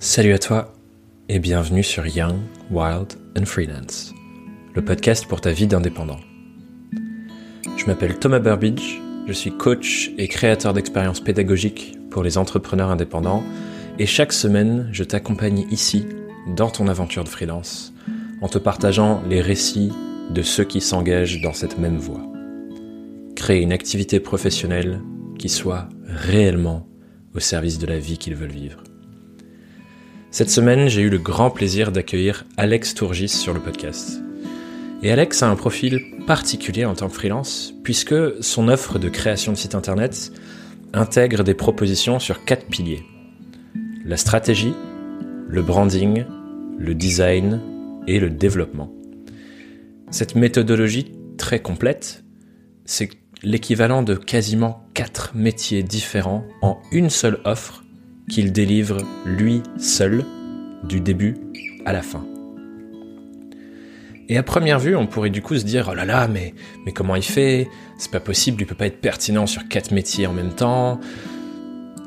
Salut à toi et bienvenue sur Young, Wild and Freelance, le podcast pour ta vie d'indépendant. Je m'appelle Thomas Burbidge, je suis coach et créateur d'expériences pédagogiques pour les entrepreneurs indépendants et chaque semaine je t'accompagne ici dans ton aventure de freelance en te partageant les récits de ceux qui s'engagent dans cette même voie. Créer une activité professionnelle qui soit réellement au service de la vie qu'ils veulent vivre. Cette semaine, j'ai eu le grand plaisir d'accueillir Alex Tourgis sur le podcast. Et Alex a un profil particulier en tant que freelance, puisque son offre de création de site internet intègre des propositions sur quatre piliers. La stratégie, le branding, le design et le développement. Cette méthodologie très complète, c'est l'équivalent de quasiment quatre métiers différents en une seule offre qu'il délivre lui seul du début à la fin. Et à première vue, on pourrait du coup se dire, oh là là, mais, comment il fait? C'est pas possible, il peut pas être pertinent sur quatre métiers en même temps.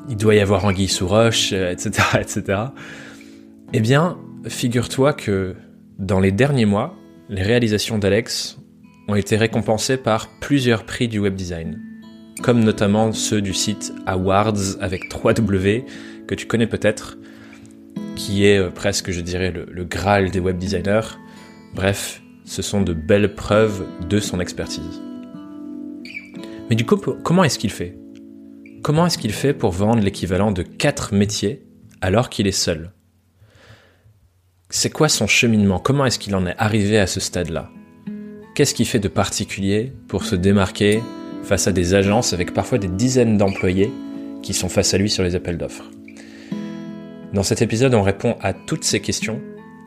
Il doit y avoir anguille sous roche, etc., etc. Eh bien, figure-toi que dans les derniers mois, les réalisations d'Alex ont été récompensées par plusieurs prix du web design, comme notamment ceux du site Awards avec 3W que tu connais peut-être, qui est euh, presque, je dirais, le, Graal des web designers. Bref, ce sont de belles preuves de son expertise. Mais du coup, comment est-ce qu'il fait? Comment est-ce qu'il fait pour vendre l'équivalent de quatre métiers alors qu'il est seul? C'est quoi son cheminement? Comment est-ce qu'il en est arrivé à ce stade-là? Qu'est-ce qu'il fait de particulier pour se démarquer face à des agences avec parfois des dizaines d'employés qui sont face à lui sur les appels d'offres? Dans cet épisode, on répond à toutes ces questions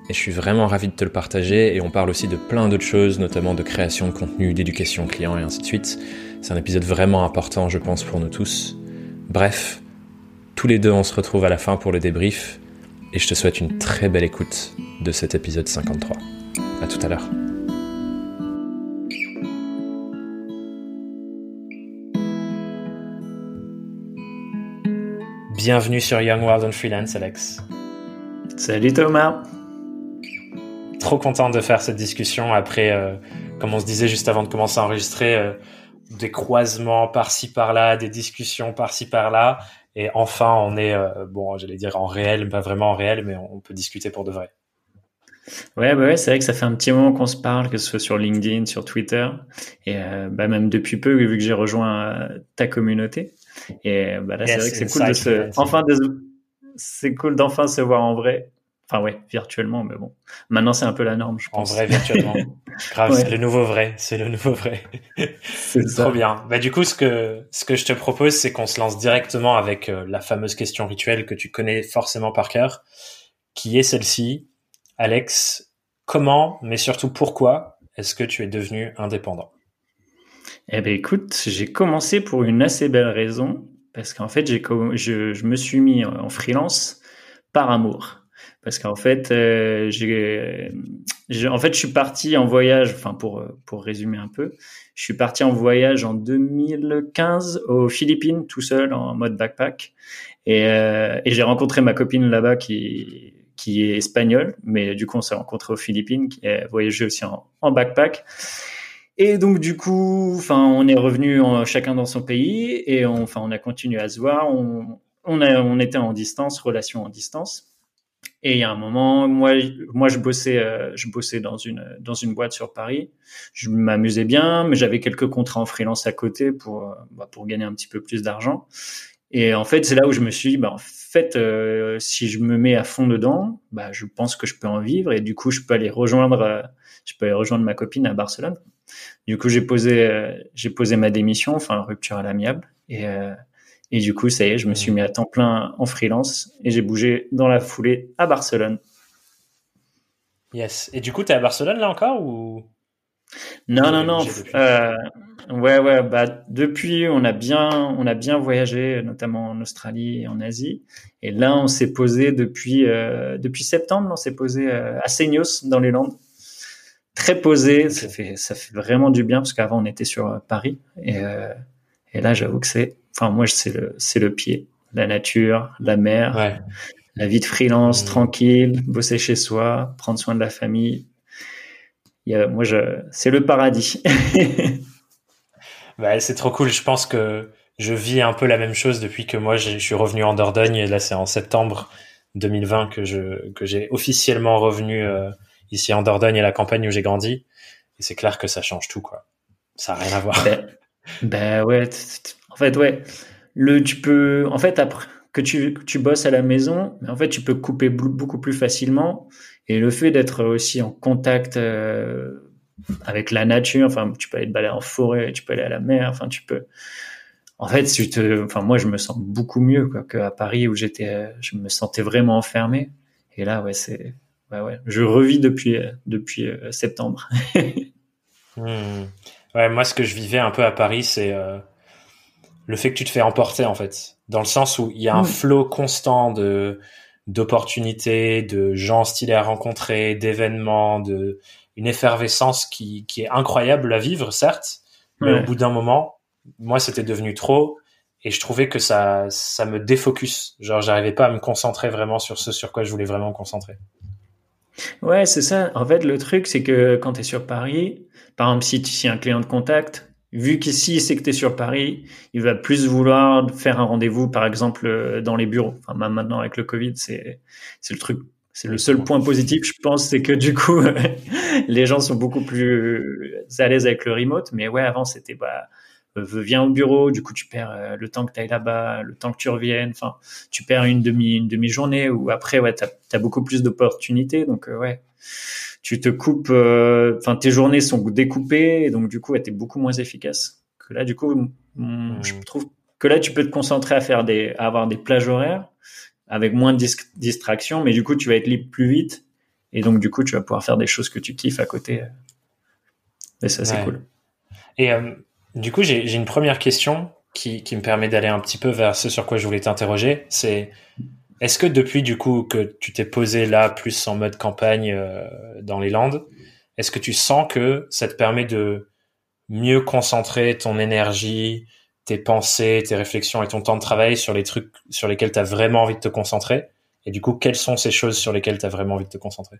et je suis vraiment ravi de te le partager et on parle aussi de plein d'autres choses, notamment de création de contenu, d'éducation client et ainsi de suite. C'est un épisode vraiment important, je pense, pour nous tous. Bref, tous les deux, on se retrouve à la fin pour le débrief et je te souhaite une très belle écoute de cet épisode 53. À tout à l'heure. Bienvenue sur Young World on Freelance, Alex. Salut Thomas. Trop content de faire cette discussion après, euh, comme on se disait juste avant de commencer à enregistrer, euh, des croisements par-ci par-là, des discussions par-ci par-là. Et enfin, on est, euh, bon, j'allais dire en réel, pas vraiment en réel, mais on peut discuter pour de vrai. Ouais, bah ouais, c'est vrai que ça fait un petit moment qu'on se parle, que ce soit sur LinkedIn, sur Twitter, et bah même depuis peu, vu que j'ai rejoint ta communauté. Et bah là, c'est vrai que c'est cool de se, enfin, c'est cool d'enfin se voir en vrai. Enfin, ouais, virtuellement, mais bon. Maintenant, c'est un peu la norme, je pense. En vrai, virtuellement. Grave, c'est le nouveau vrai. C'est le nouveau vrai. c'est trop bien. Bah, du coup, ce que, ce que je te propose, c'est qu'on se lance directement avec euh, la fameuse question rituelle que tu connais forcément par cœur, qui est celle-ci. Alex, comment, mais surtout pourquoi est-ce que tu es devenu indépendant? Eh ben écoute, j'ai commencé pour une assez belle raison, parce qu'en fait, j'ai, je, je me suis mis en freelance par amour. Parce qu'en fait, euh, j'ai, en fait, je suis parti en voyage, enfin pour pour résumer un peu, je suis parti en voyage en 2015 aux Philippines tout seul en mode backpack, et, euh, et j'ai rencontré ma copine là-bas qui qui est espagnole, mais du coup on s'est rencontré aux Philippines, qui a voyagé aussi en, en backpack. Et donc du coup, enfin, on est revenu chacun dans son pays et on, enfin, on a continué à se voir. On, on, a, on était en distance, relation en distance. Et il y a un moment, moi, moi, je bossais, euh, je bossais dans une dans une boîte sur Paris. Je m'amusais bien, mais j'avais quelques contrats en freelance à côté pour euh, bah, pour gagner un petit peu plus d'argent. Et en fait, c'est là où je me suis dit, bah, en fait, euh, si je me mets à fond dedans, bah, je pense que je peux en vivre et du coup, je peux aller rejoindre, je peux aller rejoindre ma copine à Barcelone. Du coup, j'ai posé, euh, j'ai posé ma démission, enfin rupture à l'amiable, et euh, et du coup, ça y est, je me suis mis à temps plein en freelance et j'ai bougé dans la foulée à Barcelone. Yes. Et du coup, tu es à Barcelone là encore ou? Non, non, non. Euh, ouais, ouais. Bah depuis, on a bien, on a bien voyagé, notamment en Australie et en Asie. Et là, on s'est posé depuis euh, depuis septembre. On s'est posé à Seignos dans les Landes très posé. Ça fait, ça fait vraiment du bien parce qu'avant on était sur euh, Paris et, euh, et là j'avoue que c'est, enfin moi c'est le, c'est le pied, la nature, la mer, La vie de freelance, mmh. tranquille, bosser chez soi, prendre soin de la famille. Moi, je, c'est le paradis. bah, c'est trop cool. Je pense que je vis un peu la même chose depuis que moi, je suis revenu en Dordogne. Et là, c'est en septembre 2020 que je que j'ai officiellement revenu euh, ici en Dordogne à la campagne où j'ai grandi. Et c'est clair que ça change tout, quoi. Ça n'a rien à voir. Ben, ben ouais. En fait, ouais. Le, tu peux, en fait, après, que tu, tu bosses à la maison, en fait, tu peux couper beaucoup plus facilement. Et le fait d'être aussi en contact euh, avec la nature, enfin, tu peux aller te balader en forêt, tu peux aller à la mer, enfin, tu peux. En fait, tu te, enfin, moi, je me sens beaucoup mieux qu'à Paris où j'étais, je me sentais vraiment enfermé. Et là, ouais, c'est, ouais, ouais, je revis depuis depuis euh, septembre. Hmm. Ouais, moi, ce que je vivais un peu à Paris, c'est euh, le fait que tu te fais emporter en fait, dans le sens où il y a un mm. flot constant de d'opportunités, de gens stylés à rencontrer, d'événements, de une effervescence qui, qui est incroyable à vivre, certes, mais au bout d'un moment, moi, c'était devenu trop et je trouvais que ça, ça me défocus. Genre, j'arrivais pas à me concentrer vraiment sur ce sur quoi je voulais vraiment me concentrer. Ouais, c'est ça. En fait, le truc, c'est que quand tu es sur Paris, par exemple, si tu es un client de contact, vu qu'ici c'est que tu es sur Paris, il va plus vouloir faire un rendez-vous, par exemple, euh, dans les bureaux. Enfin, maintenant, avec le Covid, c'est, le truc, c'est le seul point positif, je pense, c'est que du coup, les gens sont beaucoup plus à l'aise avec le remote. Mais ouais, avant, c'était, bah, euh, viens au bureau, du coup, tu perds euh, le temps que tu ailles là-bas, le temps que tu reviennes. Enfin, tu perds une demi, une demi-journée ou après, ouais, tu as, beaucoup plus d'opportunités. Donc, ouais tu te coupes, euh, enfin tes journées sont découpées et donc du coup, tu es beaucoup moins efficace. Que là, du coup, je trouve que là, tu peux te concentrer à faire des, à avoir des plages horaires avec moins de distractions, mais du coup, tu vas être libre plus vite et donc du coup, tu vas pouvoir faire des choses que tu kiffes à côté. Et ça, c'est cool. Et euh, du coup, j'ai une première question qui, qui me permet d'aller un petit peu vers ce sur quoi je voulais t'interroger. C'est est-ce que depuis du coup que tu t'es posé là plus en mode campagne euh, dans les Landes, est-ce que tu sens que ça te permet de mieux concentrer ton énergie, tes pensées, tes réflexions et ton temps de travail sur les trucs sur lesquels tu as vraiment envie de te concentrer? Et du coup, quelles sont ces choses sur lesquelles tu as vraiment envie de te concentrer?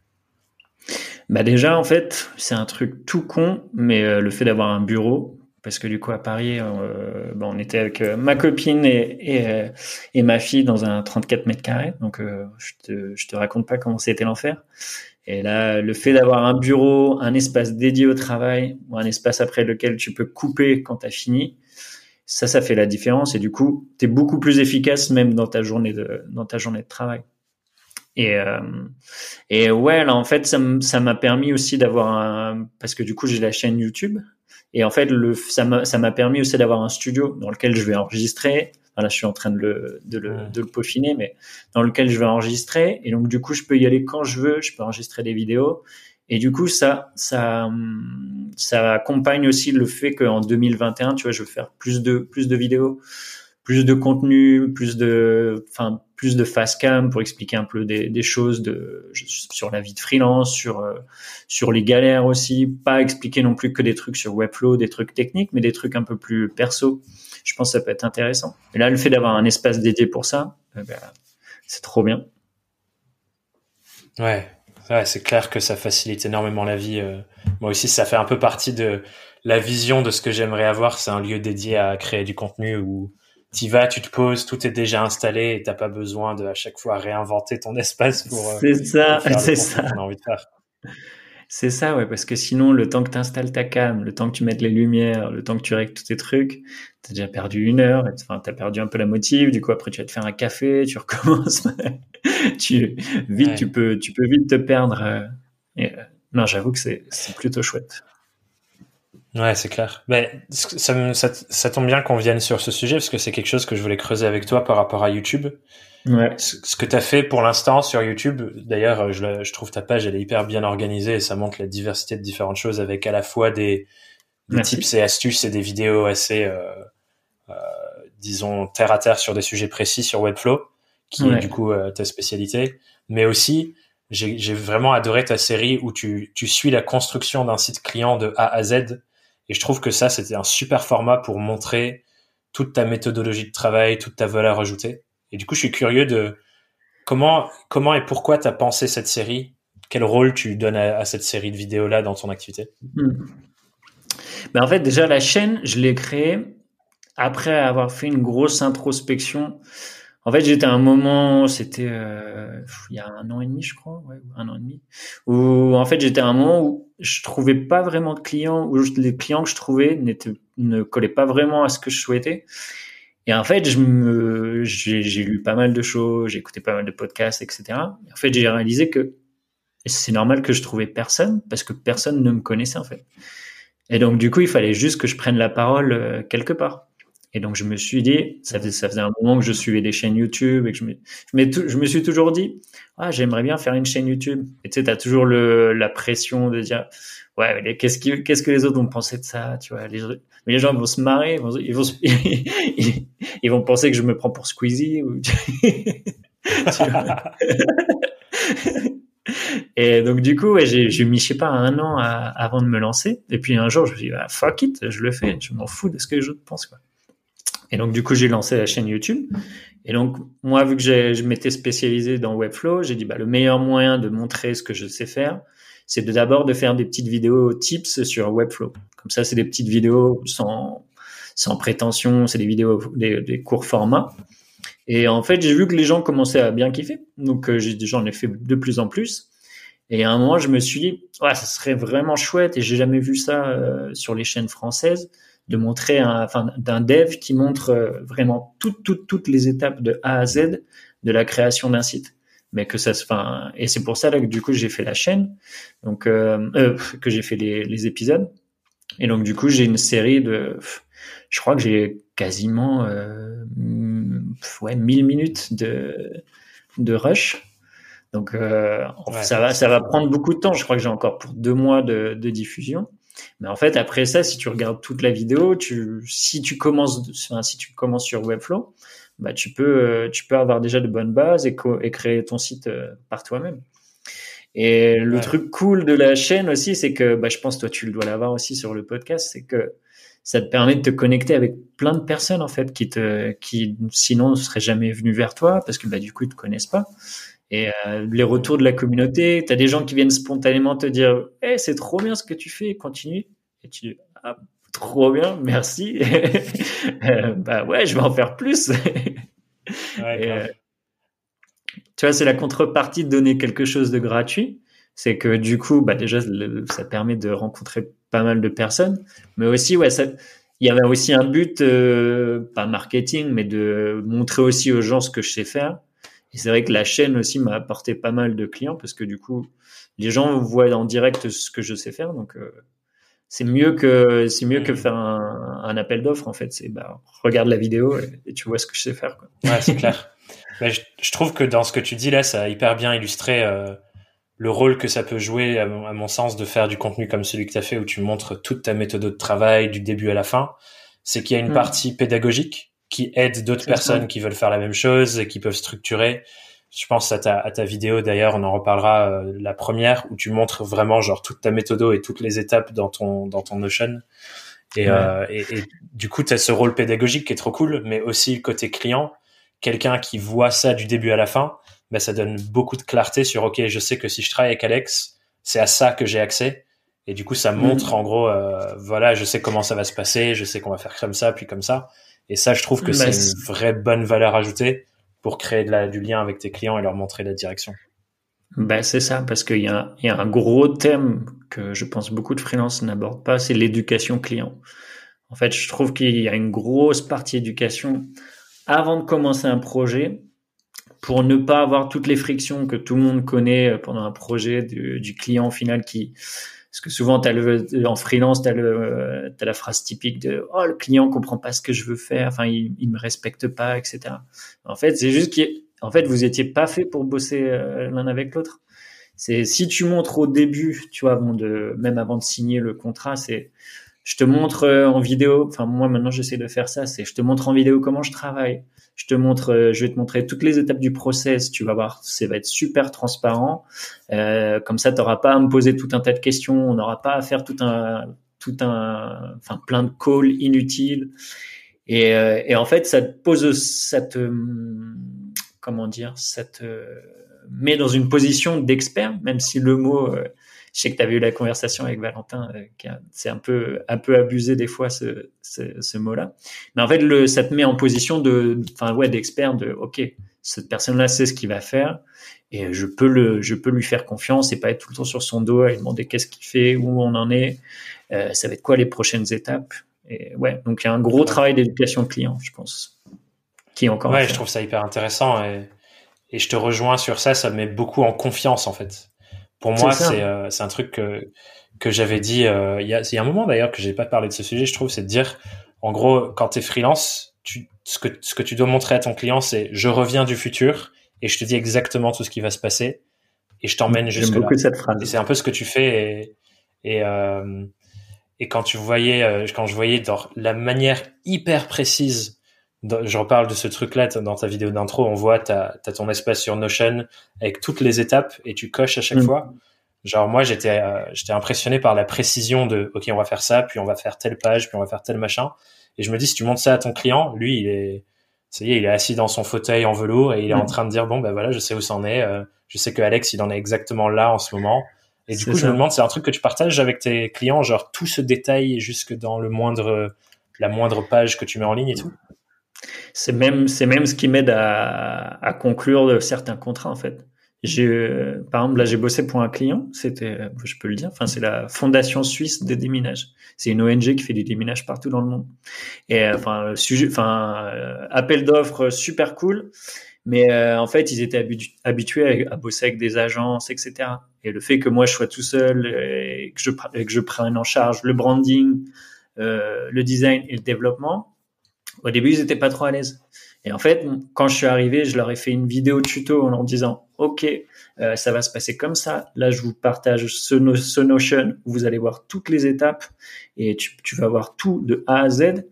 Bah déjà en fait c'est un truc tout con mais euh, le fait d'avoir un bureau parce que du coup à Paris, euh, bon, on était avec euh, ma copine et, euh, et, ma fille dans un 34 mètres carrés. Donc je te je te raconte pas comment c'était l'enfer. Et là, le fait d'avoir un bureau, un espace dédié au travail, ou un espace après lequel tu peux couper quand tu as fini, ça, ça fait la différence. Et du coup, tu es beaucoup plus efficace même dans ta journée de dans ta journée de travail. Et, et ouais, là, en fait, ça m'a permis aussi d'avoir un... Parce que du coup, j'ai la chaîne YouTube et en fait, le, ça m'a permis aussi d'avoir un studio dans lequel je vais enregistrer. là, je suis en train de le, de le, de le peaufiner, mais dans lequel je vais enregistrer. Et donc, du coup, je peux y aller quand je veux. Je peux enregistrer des vidéos. Et du coup, ça, ça, ça accompagne aussi le fait qu'en 2021, tu vois, je veux faire plus de, plus de vidéos, plus de contenu, plus de, enfin, plus de face cam pour expliquer un peu des, choses sur la vie de freelance, sur, euh, sur les galères aussi. Pas expliquer non plus que des trucs sur Webflow, des trucs techniques, mais des trucs un peu plus perso. Je pense que ça peut être intéressant. Et là, le fait d'avoir un espace dédié pour ça, eh ben, c'est trop bien. Ouais, c'est clair que ça facilite énormément la vie. Euh. Moi aussi, ça fait un peu partie de la vision de ce que j'aimerais avoir. C'est un lieu dédié à créer du contenu où tu vas, tu te poses, tout est déjà installé et t'as pas besoin de à chaque fois réinventer ton espace pour. Euh, c'est ça, c'est ça. C'est ça, ouais, parce que sinon, le temps que tu installes ta cam, le temps que tu mettes les lumières, le temps que tu règles tous tes trucs, tu as déjà perdu une heure, enfin, tu as perdu un peu la motive, du coup, après, tu vas te faire un café, tu recommences. tu, vite, tu, peux, tu peux vite te perdre. Euh, et, euh, non, j'avoue que c'est plutôt chouette. Ouais, c'est clair. Ben, ça, ça, ça, tombe bien qu'on vienne sur ce sujet parce que c'est quelque chose que je voulais creuser avec toi par rapport à YouTube. Ouais. Ce, que tu as fait pour l'instant sur YouTube, d'ailleurs, je, je, trouve ta page, elle est hyper bien organisée et ça montre la diversité de différentes choses avec à la fois des, des tips et astuces et des vidéos assez, euh, euh, disons, terre à terre sur des sujets précis sur Webflow, qui est du coup euh, ta spécialité, mais aussi j'ai vraiment adoré ta série où tu, tu suis la construction d'un site client de A à Z et je trouve que ça, c'était un super format pour montrer toute ta méthodologie de travail, toute ta valeur ajoutée. Et du coup, je suis curieux de comment, comment et pourquoi tu as pensé cette série? Quel rôle tu donnes à, cette série de vidéos-là dans ton activité? Ben En fait, déjà, la chaîne, je l'ai créée après avoir fait une grosse introspection. En fait, j'étais à un moment, c'était euh, il y a un an et demi, je crois, un an et demi, où en fait j'étais à un moment où je trouvais pas vraiment de clients, où les clients que je trouvais ne collaient pas vraiment à ce que je souhaitais. Et en fait, j'ai, lu pas mal de choses, j'ai écouté pas mal de podcasts, etc. Et en fait, j'ai réalisé que c'est normal que je trouvais personne parce que personne ne me connaissait en fait. Et donc du coup, il fallait juste que je prenne la parole euh, quelque part. Et donc je me suis dit, ça faisait, ça faisait un moment que je suivais des chaînes YouTube et que je me, je, me suis toujours dit, ah j'aimerais bien faire une chaîne YouTube. Et tu sais, t'as toujours le, la pression de dire, ouais, qu'est-ce qu'est-ce que les autres vont penser de ça, tu vois. Mais les gens vont se marrer, ils vont, ils vont, penser que je me prends pour Squeezie. Et donc du coup, ouais, j'ai, j'ai mis je sais pas un an avant de me lancer. Et puis un jour, je me suis dit, ah, fuck it, je le fais. Je m'en fous de ce que les autres pensent, quoi. Et donc du coup, j'ai lancé la chaîne YouTube. Et donc moi, vu que je m'étais spécialisé dans Webflow, j'ai dit bah le meilleur moyen de montrer ce que je sais faire, c'est d'abord de faire des petites vidéos tips sur Webflow. Comme ça, c'est des petites vidéos sans, sans prétention, c'est des vidéos, des, courts formats. Et en fait, j'ai vu que les gens commençaient à bien kiffer. Donc, euh, j'en ai fait de plus en plus. Et à un moment, je me suis dit, ouais, ça serait vraiment chouette, et j'ai jamais vu ça euh, sur les chaînes françaises, de montrer un, enfin, d'un dev qui montre euh, vraiment toutes, toutes, toutes les étapes de A à Z de la création d'un site. Mais que ça se enfin et c'est pour ça là que du coup j'ai fait la chaîne donc euh, euh, que j'ai fait les, les, épisodes. Et donc du coup j'ai une série de je crois que j'ai quasiment euh, ouais 1000 minutes de de rush. Donc euh, ça va ça va prendre beaucoup de temps. Je crois que j'ai encore pour deux mois de, de diffusion mais en fait après ça si tu regardes toute la vidéo tu si tu commences enfin, si tu commences sur Webflow bah, tu peux, euh, tu peux avoir déjà de bonnes bases et, et créer ton site euh, par toi-même. Et le truc cool de la chaîne aussi, c'est que, bah, je pense toi tu le dois l'avoir aussi sur le podcast, c'est que ça te permet de te connecter avec plein de personnes en fait qui te, qui sinon ne seraient jamais venues vers toi parce que bah du coup ils te connaissent pas. Et euh, les retours de la communauté, tu as des gens qui viennent spontanément te dire, hey, c'est trop bien ce que tu fais, continue. Et tu, ah, trop bien, merci. Euh, bah ouais, je vais en faire plus. Euh, tu vois, c'est la contrepartie de donner quelque chose de gratuit. C'est que du coup, bah déjà, ça permet de rencontrer pas mal de personnes, mais aussi, ouais, ça, il y avait aussi un but, euh, pas marketing, mais de montrer aussi aux gens ce que je sais faire. Et c'est vrai que la chaîne aussi m'a apporté pas mal de clients parce que du coup, les gens voient en direct ce que je sais faire. Donc, c'est mieux que c'est mieux que mm. faire un, appel d'offres en fait. C'est bah, regarde la vidéo et, tu vois ce que je sais faire. Quoi. Ouais, c'est clair. je, trouve que dans ce que tu dis là, ça a hyper bien illustré euh, le rôle que ça peut jouer, à mon, sens, de faire du contenu comme celui que tu as fait où tu montres toute ta méthode de travail du début à la fin. C'est qu'il y a une mm. partie pédagogique qui aide d'autres personnes qui veulent faire la même chose et qui peuvent structurer je pense à ta, à ta vidéo d'ailleurs, on en reparlera euh, la première où tu montres vraiment genre toute ta méthode et toutes les étapes dans ton dans ton Notion. Et, euh, et, et, du coup, tu as ce rôle pédagogique qui est trop cool, mais aussi le côté client, quelqu'un qui voit ça du début à la fin, ben ça donne beaucoup de clarté sur ok, je sais que si je travaille avec Alex, c'est à ça que j'ai accès. Et du coup, ça montre mm. en gros, euh, voilà, je sais comment ça va se passer, je sais qu'on va faire comme ça, puis comme ça. Et ça, je trouve que c'est une vraie bonne valeur ajoutée pour créer de la, du lien avec tes clients et leur montrer la direction. Ben, c'est ça, parce qu'il y, a, y a un gros thème que je pense beaucoup de freelance n'abordent pas, c'est l'éducation client. En fait, je trouve qu'il y a une grosse partie éducation avant de commencer un projet pour ne pas avoir toutes les frictions que tout le monde connaît pendant un projet du, du client final qui, parce que souvent, le, en freelance, tu as, la phrase typique de Oh, le client comprend pas ce que je veux faire, enfin, il, il me respecte pas, etc. En fait, c'est juste qu'en fait, vous étiez pas fait pour bosser euh, l'un avec l'autre. C'est si tu montres au début, tu vois, de, même avant de signer le contrat, c'est je te montre euh, en vidéo, enfin moi maintenant j'essaie de faire ça, c'est je te montre en vidéo comment je travaille, je te montre, euh, je vais te montrer toutes les étapes du process, tu vas voir, ça va être super transparent, euh, comme ça tu n'auras pas à me poser tout un tas de questions, on n'aura pas à faire tout un, tout un, enfin plein de calls inutiles, et, et en fait ça te pose, ça te comment dire, ça te met dans une position d'expert, même si le mot, je sais que tu avais eu la conversation avec Valentin, c'est un peu, un peu abusé des fois ce, ce, ce mot-là. Mais en fait, le, ça te met en position de, enfin ouais, d'expert, de ok, cette personne-là sait ce qu'il va faire et je peux le, je peux lui faire confiance et pas être tout le temps sur son dos et lui demander qu'est-ce qu'il fait, où on en est, euh, ça va être quoi les prochaines étapes? Et ouais, donc il y a un gros travail d'éducation client, je pense, qui est encore. Ouais, je trouve ça hyper intéressant et, et je te rejoins sur ça. Ça me met beaucoup en confiance en fait. Pour moi, c'est euh, c'est un truc que que j'avais dit. Euh, il y a y a un moment d'ailleurs que j'ai pas parlé de ce sujet. Je trouve, c'est de dire, en gros, quand tu es freelance, tu ce que, ce que tu dois montrer à ton client, c'est je reviens du futur et je te dis exactement tout ce qui va se passer et je t'emmène jusque là. cette phrase. C'est un peu ce que tu fais et, et, euh, et quand tu voyais, euh, quand je voyais dans la manière hyper précise, je reparle de ce truc-là dans ta vidéo d'intro, on voit, tu as, ton espace sur Notion avec toutes les étapes et tu coches à chaque mm. fois. Genre moi j'étais euh, j'étais impressionné par la précision de ok on va faire ça puis on va faire telle page puis on va faire tel machin et je me dis, si tu montres ça à ton client, lui, il est, ça y est, il est assis dans son fauteuil en velours et il est en mm. train de dire, bon, ben voilà, je sais où c'en est. Euh, je sais que Alex, il en est exactement là en ce moment. Et du coup, je me demande, c'est un truc que tu partages avec tes clients, genre tout ce détail jusque dans le moindre, la moindre page que tu mets en ligne et tout? C'est même, c'est même ce qui m'aide à, à conclure certains contrats, en fait. J'ai, par exemple, là, j'ai bossé pour un client. C'était, je peux le dire. Enfin, c'est la Fondation suisse des déminages. C'est une ONG qui fait des déminages partout dans le monde. Et enfin, sujet, enfin, euh, appel d'offres super cool. Mais euh, en fait, ils étaient habitués à, bosser avec des agences, etc. Et le fait que moi, je sois tout seul et que je, que je prenne en charge le branding, euh, le design et le développement, au début, ils étaient pas trop à l'aise. Et en fait, quand je suis arrivé, je leur ai fait une vidéo tuto en leur disant, OK, euh, ça va se passer comme ça. Là, je vous partage ce, Notion où vous allez voir toutes les étapes et tu, tu, vas voir tout de A à Z.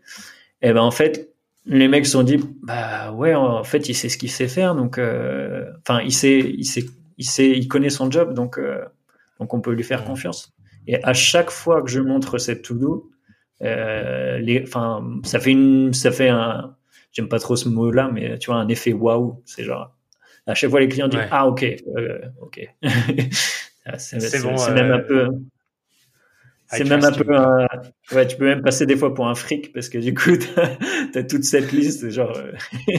Et ben en fait, les mecs se sont dit, bah ouais, en fait, il sait ce qu'il sait faire, donc, euh, enfin, il sait, il sait, il sait, il connaît son job, donc, euh, donc on peut lui faire confiance. Et à chaque fois que je montre cette to-do, les, enfin, ça fait une, ça fait un j'aime pas trop ce mot-là, mais tu vois, un effet waouh. C'est genre, à chaque fois, les clients disent, ah, ok, euh, ok. Ah, c'est bon, même un euh, peu, c'est même un peu un... ouais tu peux même passer des fois pour un fric parce que du coup t'as as toute cette liste genre euh,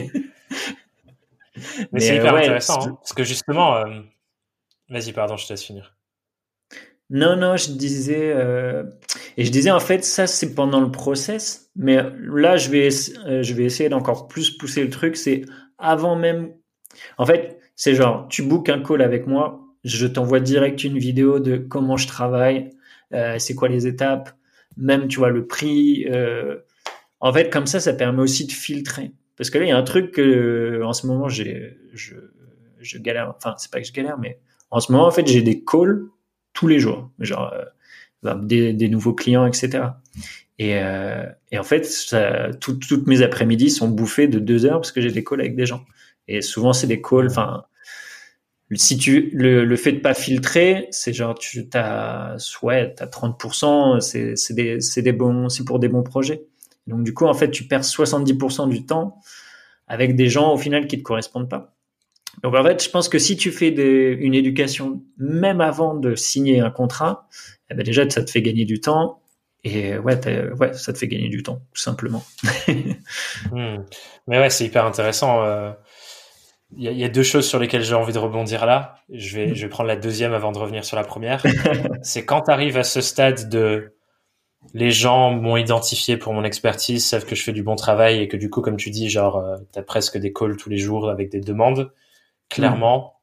mais, c'est hyper intéressant hein, parce que justement vas-y pardon je te laisse finir non, non, je disais, euh, et je disais en fait, ça c'est pendant le process, mais là je vais, euh, je vais essayer d'encore plus pousser le truc, c'est avant même. En fait, c'est genre, tu bookes un call avec moi, je t'envoie direct une vidéo de comment je travaille, euh, c'est quoi les étapes, même tu vois le prix. en fait, comme ça, ça permet aussi de filtrer. Parce que là, il y a un truc que en ce moment, j'ai, je, je galère. Enfin, c'est pas que je galère, mais en ce moment, en fait, j'ai des calls tous les jours, genre euh, bah, des, des, nouveaux clients, etc. Et, euh, et en fait, ça, toutes mes après-midi sont bouffées de deux heures parce que j'ai des calls avec des gens. Et souvent, c'est des calls. Enfin, si tu le, le fait de pas filtrer, c'est genre tu t'as ouais, t'as 30%. C'est c'est des c'est des bons c'est pour des bons projets. Donc du coup, en fait, tu perds 70% du temps avec des gens au final qui te correspondent pas. Donc en fait, je pense que si tu fais une éducation même avant de signer un contrat, eh ben déjà ça te fait gagner du temps et ouais, ouais, ça te fait gagner du temps tout simplement. Hmm. Mais ouais, c'est hyper intéressant. Euh. Il y, a deux choses sur lesquelles j'ai envie de rebondir là. Je vais, je vais prendre la deuxième avant de revenir sur la première. c'est quand tu arrives à ce stade de les gens m'ont identifié pour mon expertise, savent que je fais du bon travail et que du coup, comme tu dis, genre, euh, tu as presque des calls tous les jours avec des demandes clairement.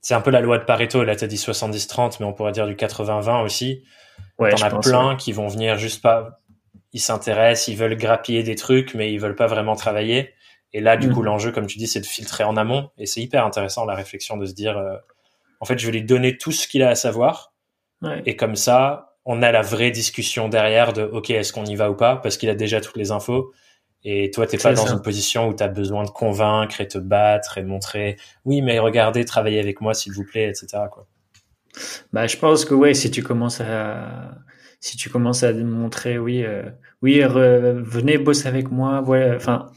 C'est un peu la loi de Pareto, là, as dit 70-30, mais on pourrait dire du 80-20 aussi. Ouais, T'en as plein qui vont venir juste pas, ils s'intéressent, ils veulent grappiller des trucs, mais ils veulent pas vraiment travailler. Et là, du mm. coup, l'enjeu, comme tu dis, c'est de filtrer en amont. Et c'est hyper intéressant, la réflexion de se dire, euh, en fait, je vais lui donner tout ce qu'il a à savoir. Et comme ça, on a la vraie discussion derrière de, OK, est-ce qu'on y va ou pas? Parce qu'il a déjà toutes les infos. Et toi, t'es pas dans une position où tu as besoin de convaincre et te battre et montrer, oui, mais regardez, travaillez avec moi, s'il vous plaît, etc. Quoi. Bah, je pense que ouais, si tu commences à, si tu commences à montrer, oui, euh, oui, venez bosser avec moi, voilà, enfin,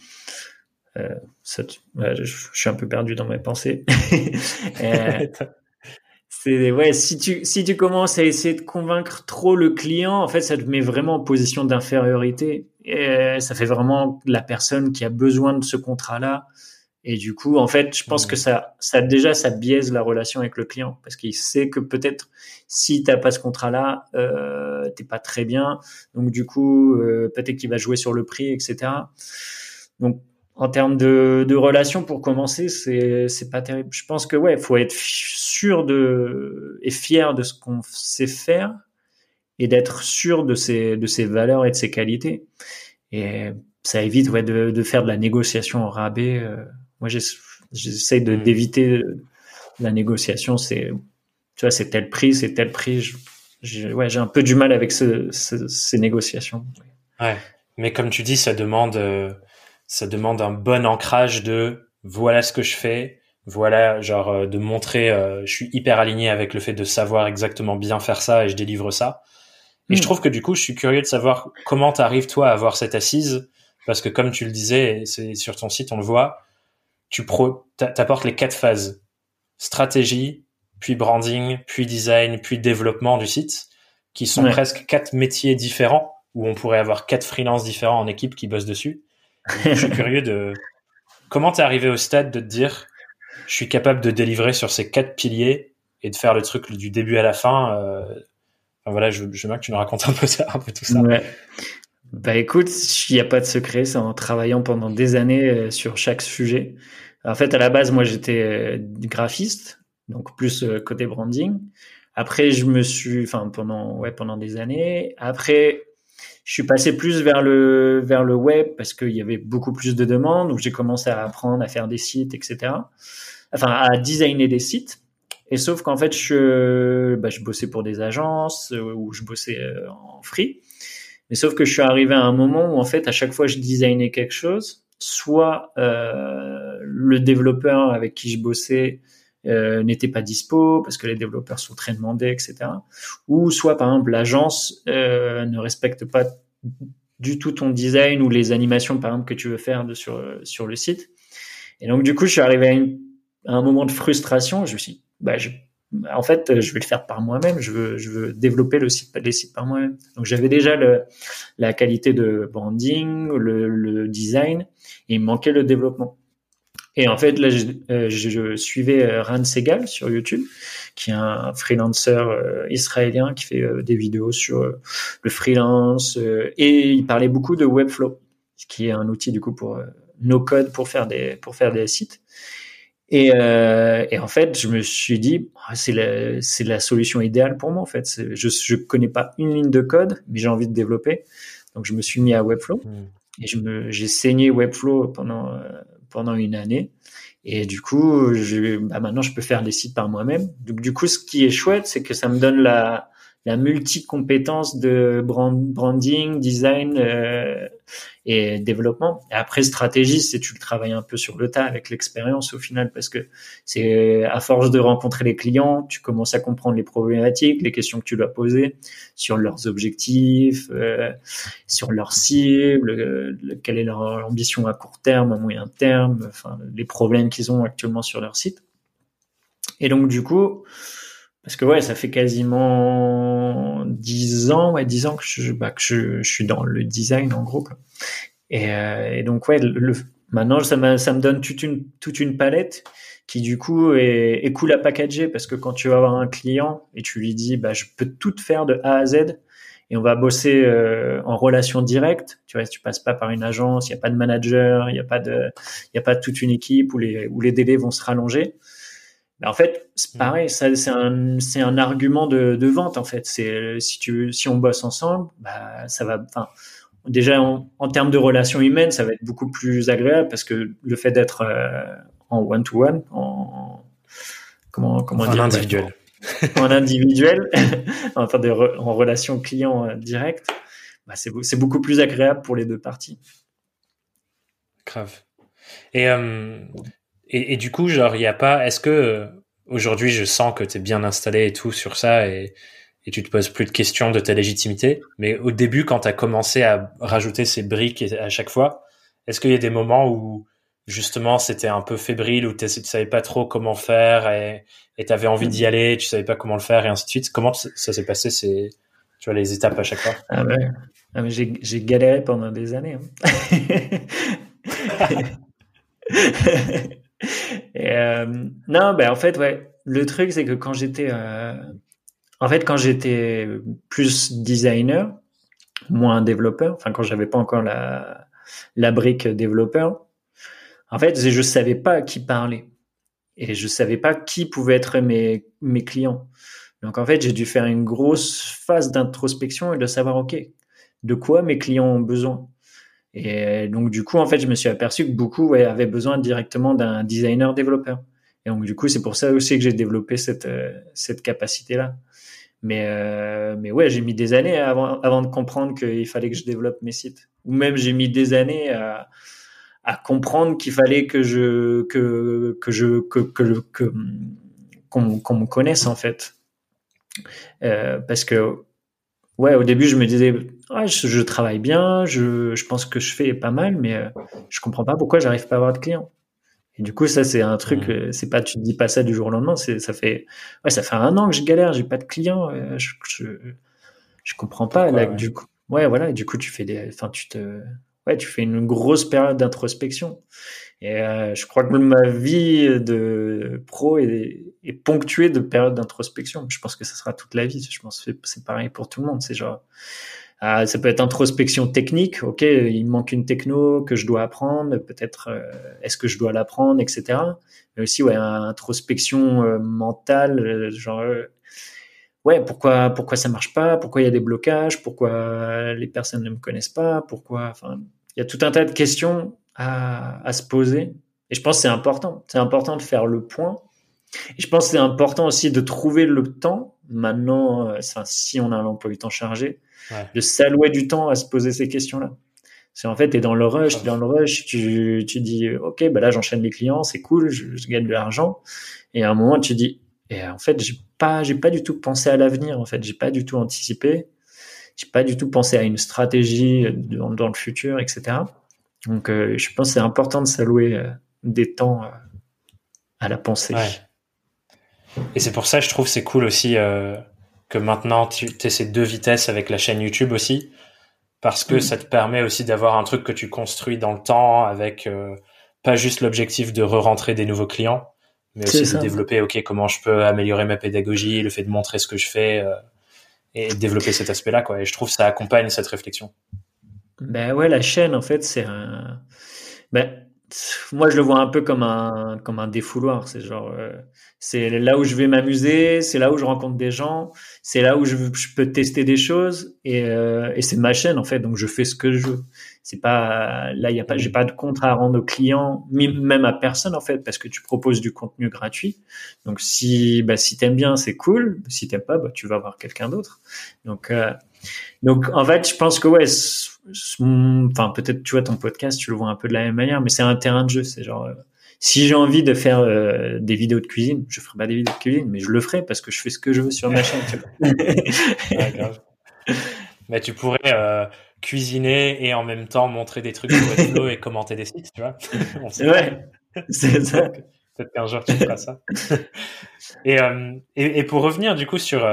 euh, ça, je, suis un peu perdu dans mes pensées. euh, c'est ouais, si tu si tu commences à essayer de convaincre trop le client, en fait, ça te met vraiment en position d'infériorité. Et ça fait vraiment la personne qui a besoin de ce contrat-là. Et du coup, en fait, je pense que ça, ça déjà, ça biaise la relation avec le client parce qu'il sait que peut-être si t'as pas ce contrat-là, euh, t'es pas très bien. Donc du coup, euh, peut-être qu'il va jouer sur le prix, etc. Donc en termes de, de relation, pour commencer, c'est c'est pas terrible. Je pense que ouais, faut être sûr de et fier de ce qu'on sait faire et d'être sûr de ses de ses valeurs et de ses qualités. Et ça évite ouais de, de faire de la négociation en rabais. Euh, moi, j'essaie de hmm. d'éviter la négociation. C'est, tu vois, c'est tel prix, c'est tel prix. J'ai ouais, j'ai un peu du mal avec ce, ces négociations. Ouais, mais comme tu dis, ça demande, euh, ça demande un bon ancrage de voilà ce que je fais, voilà, genre euh, de montrer, euh, je suis hyper aligné avec le fait de savoir exactement bien faire ça et je délivre ça. Et je hmm. trouve que du coup, je suis curieux de savoir comment t'arrives toi à avoir cette assise, parce que comme tu le disais, c'est sur ton site, on le voit, tu pro, t'apportes les quatre phases. Stratégie, puis branding, puis design, puis développement du site, qui sont presque quatre métiers différents, où on pourrait avoir quatre freelances différents en équipe qui bossent dessus. Je suis curieux de comment t'es arrivé au stade de te dire, je suis capable de délivrer sur ces quatre piliers et de faire le truc du début à la fin. Euh... Enfin, voilà, je, je veux que tu nous racontes un peu, ça, un peu tout ça. Ouais. Bah écoute, il n'y a pas de secret, c'est en travaillant pendant des années euh, sur chaque sujet. En fait, à la base, moi, j'étais euh, graphiste, donc plus côté branding. Après, je me suis, enfin, pendant, ouais, pendant des années. Après, je suis passé plus vers le, vers le web parce qu'il y avait beaucoup plus de demandes, où j'ai commencé à apprendre à faire des sites, etc. Enfin, à designer des sites. Et sauf qu'en fait, je, bah, je bossais pour des agences euh, ou je bossais en free. Mais sauf que je suis arrivé à un moment où, en fait, à chaque fois, je designais quelque chose, soit euh, le développeur avec qui je bossais euh, n'était pas dispo parce que les développeurs sont très demandés, etc. Ou soit par exemple l'agence euh, ne respecte pas du tout ton design ou les animations par exemple que tu veux faire de, sur sur le site. Et donc du coup, je suis arrivé à, un moment de frustration. Je me suis, bah, je, en fait, je vais le faire par moi-même. Je veux, je veux développer le site, les sites par moi-même. Donc j'avais déjà le, la qualité de branding, le, le design, et il manquait le développement. Et en fait, là, je, euh, je suivais euh, Ran Segal sur YouTube, qui est un freelancer euh, israélien qui fait des vidéos sur le freelance, et il parlait beaucoup de Webflow, qui est un outil du coup pour no code pour faire des pour faire des sites. Et, et en fait, je me suis dit, oh, c'est la, c'est la solution idéale pour moi. En fait, je je connais pas une ligne de code, mais j'ai envie de développer. Donc, je me suis mis à Webflow. Hmm. Et je me, j'ai saigné Webflow pendant, euh, pendant une année. Et du coup, bah maintenant, je peux faire des sites par moi-même. Donc, du coup, ce qui est chouette, c'est que ça me donne la, la multi-compétence de brand, branding, design euh, et développement. Et après, stratégie, c'est tu le travailles un peu sur le tas avec l'expérience au final, parce que c'est à force de rencontrer les clients, tu commences à comprendre les problématiques, les questions que tu dois poser sur leurs objectifs, euh, sur leurs cibles, euh, quelle est leur ambition à court terme, à moyen terme, enfin les problèmes qu'ils ont actuellement sur leur site. Et donc du coup, parce que ouais, ça fait quasiment dix ans, ouais, dix ans que je, bah, que je, je, suis dans le design en gros. Quoi. Et, euh, et, donc ouais, le, maintenant ça ça me donne toute une toute une palette qui du coup est, est, cool à packager parce que quand tu vas avoir un client et tu lui dis bah je peux tout faire de A à Z et on va bosser euh, en relation directe, tu vois, tu passes pas par une agence, il y a pas de manager, il y a pas de il a pas toute une équipe où les où les délais vont se rallonger en fait, c'est mm. pareil, c'est un, c'est un argument de, de vente en fait. C'est si tu, si on bosse ensemble, bah ça va. Enfin, déjà en, en, termes de relations humaines, ça va être beaucoup plus agréable parce que le fait d'être euh, en one to one, en comment comment en individuel, en, individuel, enfin de en relation client euh, direct, bah, c'est c'est beaucoup plus agréable pour les deux parties. Grave. Et euh, et, et, du coup, genre, il n'y a pas. Est-ce que euh, aujourd'hui, je sens que tu es bien installé et tout sur ça et, et tu te poses plus de questions de ta légitimité. Mais au début, quand tu as commencé à rajouter ces briques à chaque fois, est-ce qu'il y a des moments où justement c'était un peu fébrile ou tu savais pas trop comment faire et tu avais envie d'y aller, tu savais pas comment le faire et ainsi de suite? Comment ça s'est passé ces, tu vois, les étapes à chaque fois? Ah ouais. ah J'ai galéré pendant des années. Hein. euh, non, ben en fait, ouais. Le truc, c'est que quand j'étais, euh, en fait, quand j'étais plus designer, moins développeur, enfin quand j'avais pas encore la la brique développeur, en fait, je savais pas à qui parler et je savais pas qui pouvait être mes mes clients. Donc en fait, j'ai dû faire une grosse phase d'introspection et de savoir ok, de quoi mes clients ont besoin. Et donc du coup, en fait, je me suis aperçu que beaucoup avaient besoin directement d'un designer développeur. Et donc du coup, c'est pour ça aussi que j'ai développé cette euh, cette capacité là. Mais euh, mais ouais, j'ai mis des années avant avant de comprendre qu'il fallait que je développe mes sites. Ou même j'ai mis des années à comprendre qu'il fallait que je que que je que que qu'on me connaisse en fait. Euh, parce que ouais, au début, je me disais, je, travaille bien, je, je, pense que je fais pas mal, mais euh, je comprends pas pourquoi j'arrive pas à avoir de clients. Et du coup, ça, c'est un truc, mmh. euh, c'est pas, tu te dis pas ça du jour au lendemain, c'est, ça fait, ouais, ça fait un an que je galère, j'ai pas de clients, euh, je, je, je, comprends pas. là, Du coup, ouais, voilà, et du coup, tu fais des, enfin, tu te, ouais, tu fais une grosse période d'introspection. Et euh, je crois que ma vie de pro est, ponctuée de périodes d'introspection. Je pense que ça sera toute la vie. Je pense que c'est pareil pour tout le monde. C'est genre, ah, ça peut être introspection technique. Ok, il manque une techno que je dois apprendre. Peut-être euh, est-ce que je dois l'apprendre, etc. Mais aussi ouais, introspection euh, mentale, genre ouais, pourquoi pourquoi ça marche pas, pourquoi il y a des blocages, pourquoi les personnes ne me connaissent pas, pourquoi, enfin, il y a tout un tas de questions à, à se poser. Et je pense que c'est important. C'est important de faire le point. Et je pense que c'est important aussi de trouver le temps, maintenant, euh, si on a un emploi du temps chargé, de s'allouer du temps à se poser ces questions-là. C'est en fait, tu es dans le rush, dans le rush, tu, tu dis, OK, bah là, j'enchaîne les clients, c'est cool, je, je, gagne de l'argent. Et à un moment, tu dis, et en fait, j'ai pas, j'ai pas du tout pensé à l'avenir, en fait, j'ai pas du tout anticipé, j'ai pas du tout pensé à une stratégie dans, dans le futur, etc. Donc, euh, je pense que c'est important de s'allouer euh, des temps euh, à la pensée. Et c'est pour ça, je trouve, c'est cool aussi que maintenant tu aies ces deux vitesses avec la chaîne YouTube aussi, parce que mm. ça te permet aussi d'avoir un truc que tu construis dans le temps avec pas juste l'objectif de re-rentrer des nouveaux clients, mais aussi de développer, ok, comment je peux améliorer ma pédagogie, le fait de montrer ce que je fais et développer cet aspect-là, quoi. Et je trouve que ça accompagne cette réflexion. Ben ouais, la chaîne, en fait, c'est un. Ben, moi, je le vois un peu comme un, comme un défouloir. C'est genre, euh, c'est là où je vais m'amuser, c'est là où je rencontre des gens, c'est là où je, je, peux tester des choses et, euh, et c'est ma chaîne en fait. Donc je fais ce que je veux. C'est pas là, il y a pas, j'ai pas de contrat à rendre aux clients, même à personne en fait, parce que tu proposes du contenu gratuit. Donc si, bah, si t'aimes bien, c'est cool. Si t'aimes pas, bah, tu vas voir quelqu'un d'autre. Donc euh, donc en fait, je pense que ouais, enfin peut-être tu vois ton podcast, tu le vois un peu de la même manière, mais c'est un terrain de jeu. C'est genre euh, si j'ai envie de faire euh, des vidéos de cuisine, je ferai pas des vidéos de cuisine, mais je le ferai parce que je fais ce que je veux sur ma chaîne. Tu vois. Mais tu pourrais euh, cuisiner et en même temps montrer des trucs sur Webflow et commenter des sites, tu vois. ouais, c'est ça. Peut-être qu'un jour tu feras ça. et, et, et, pour revenir du coup sur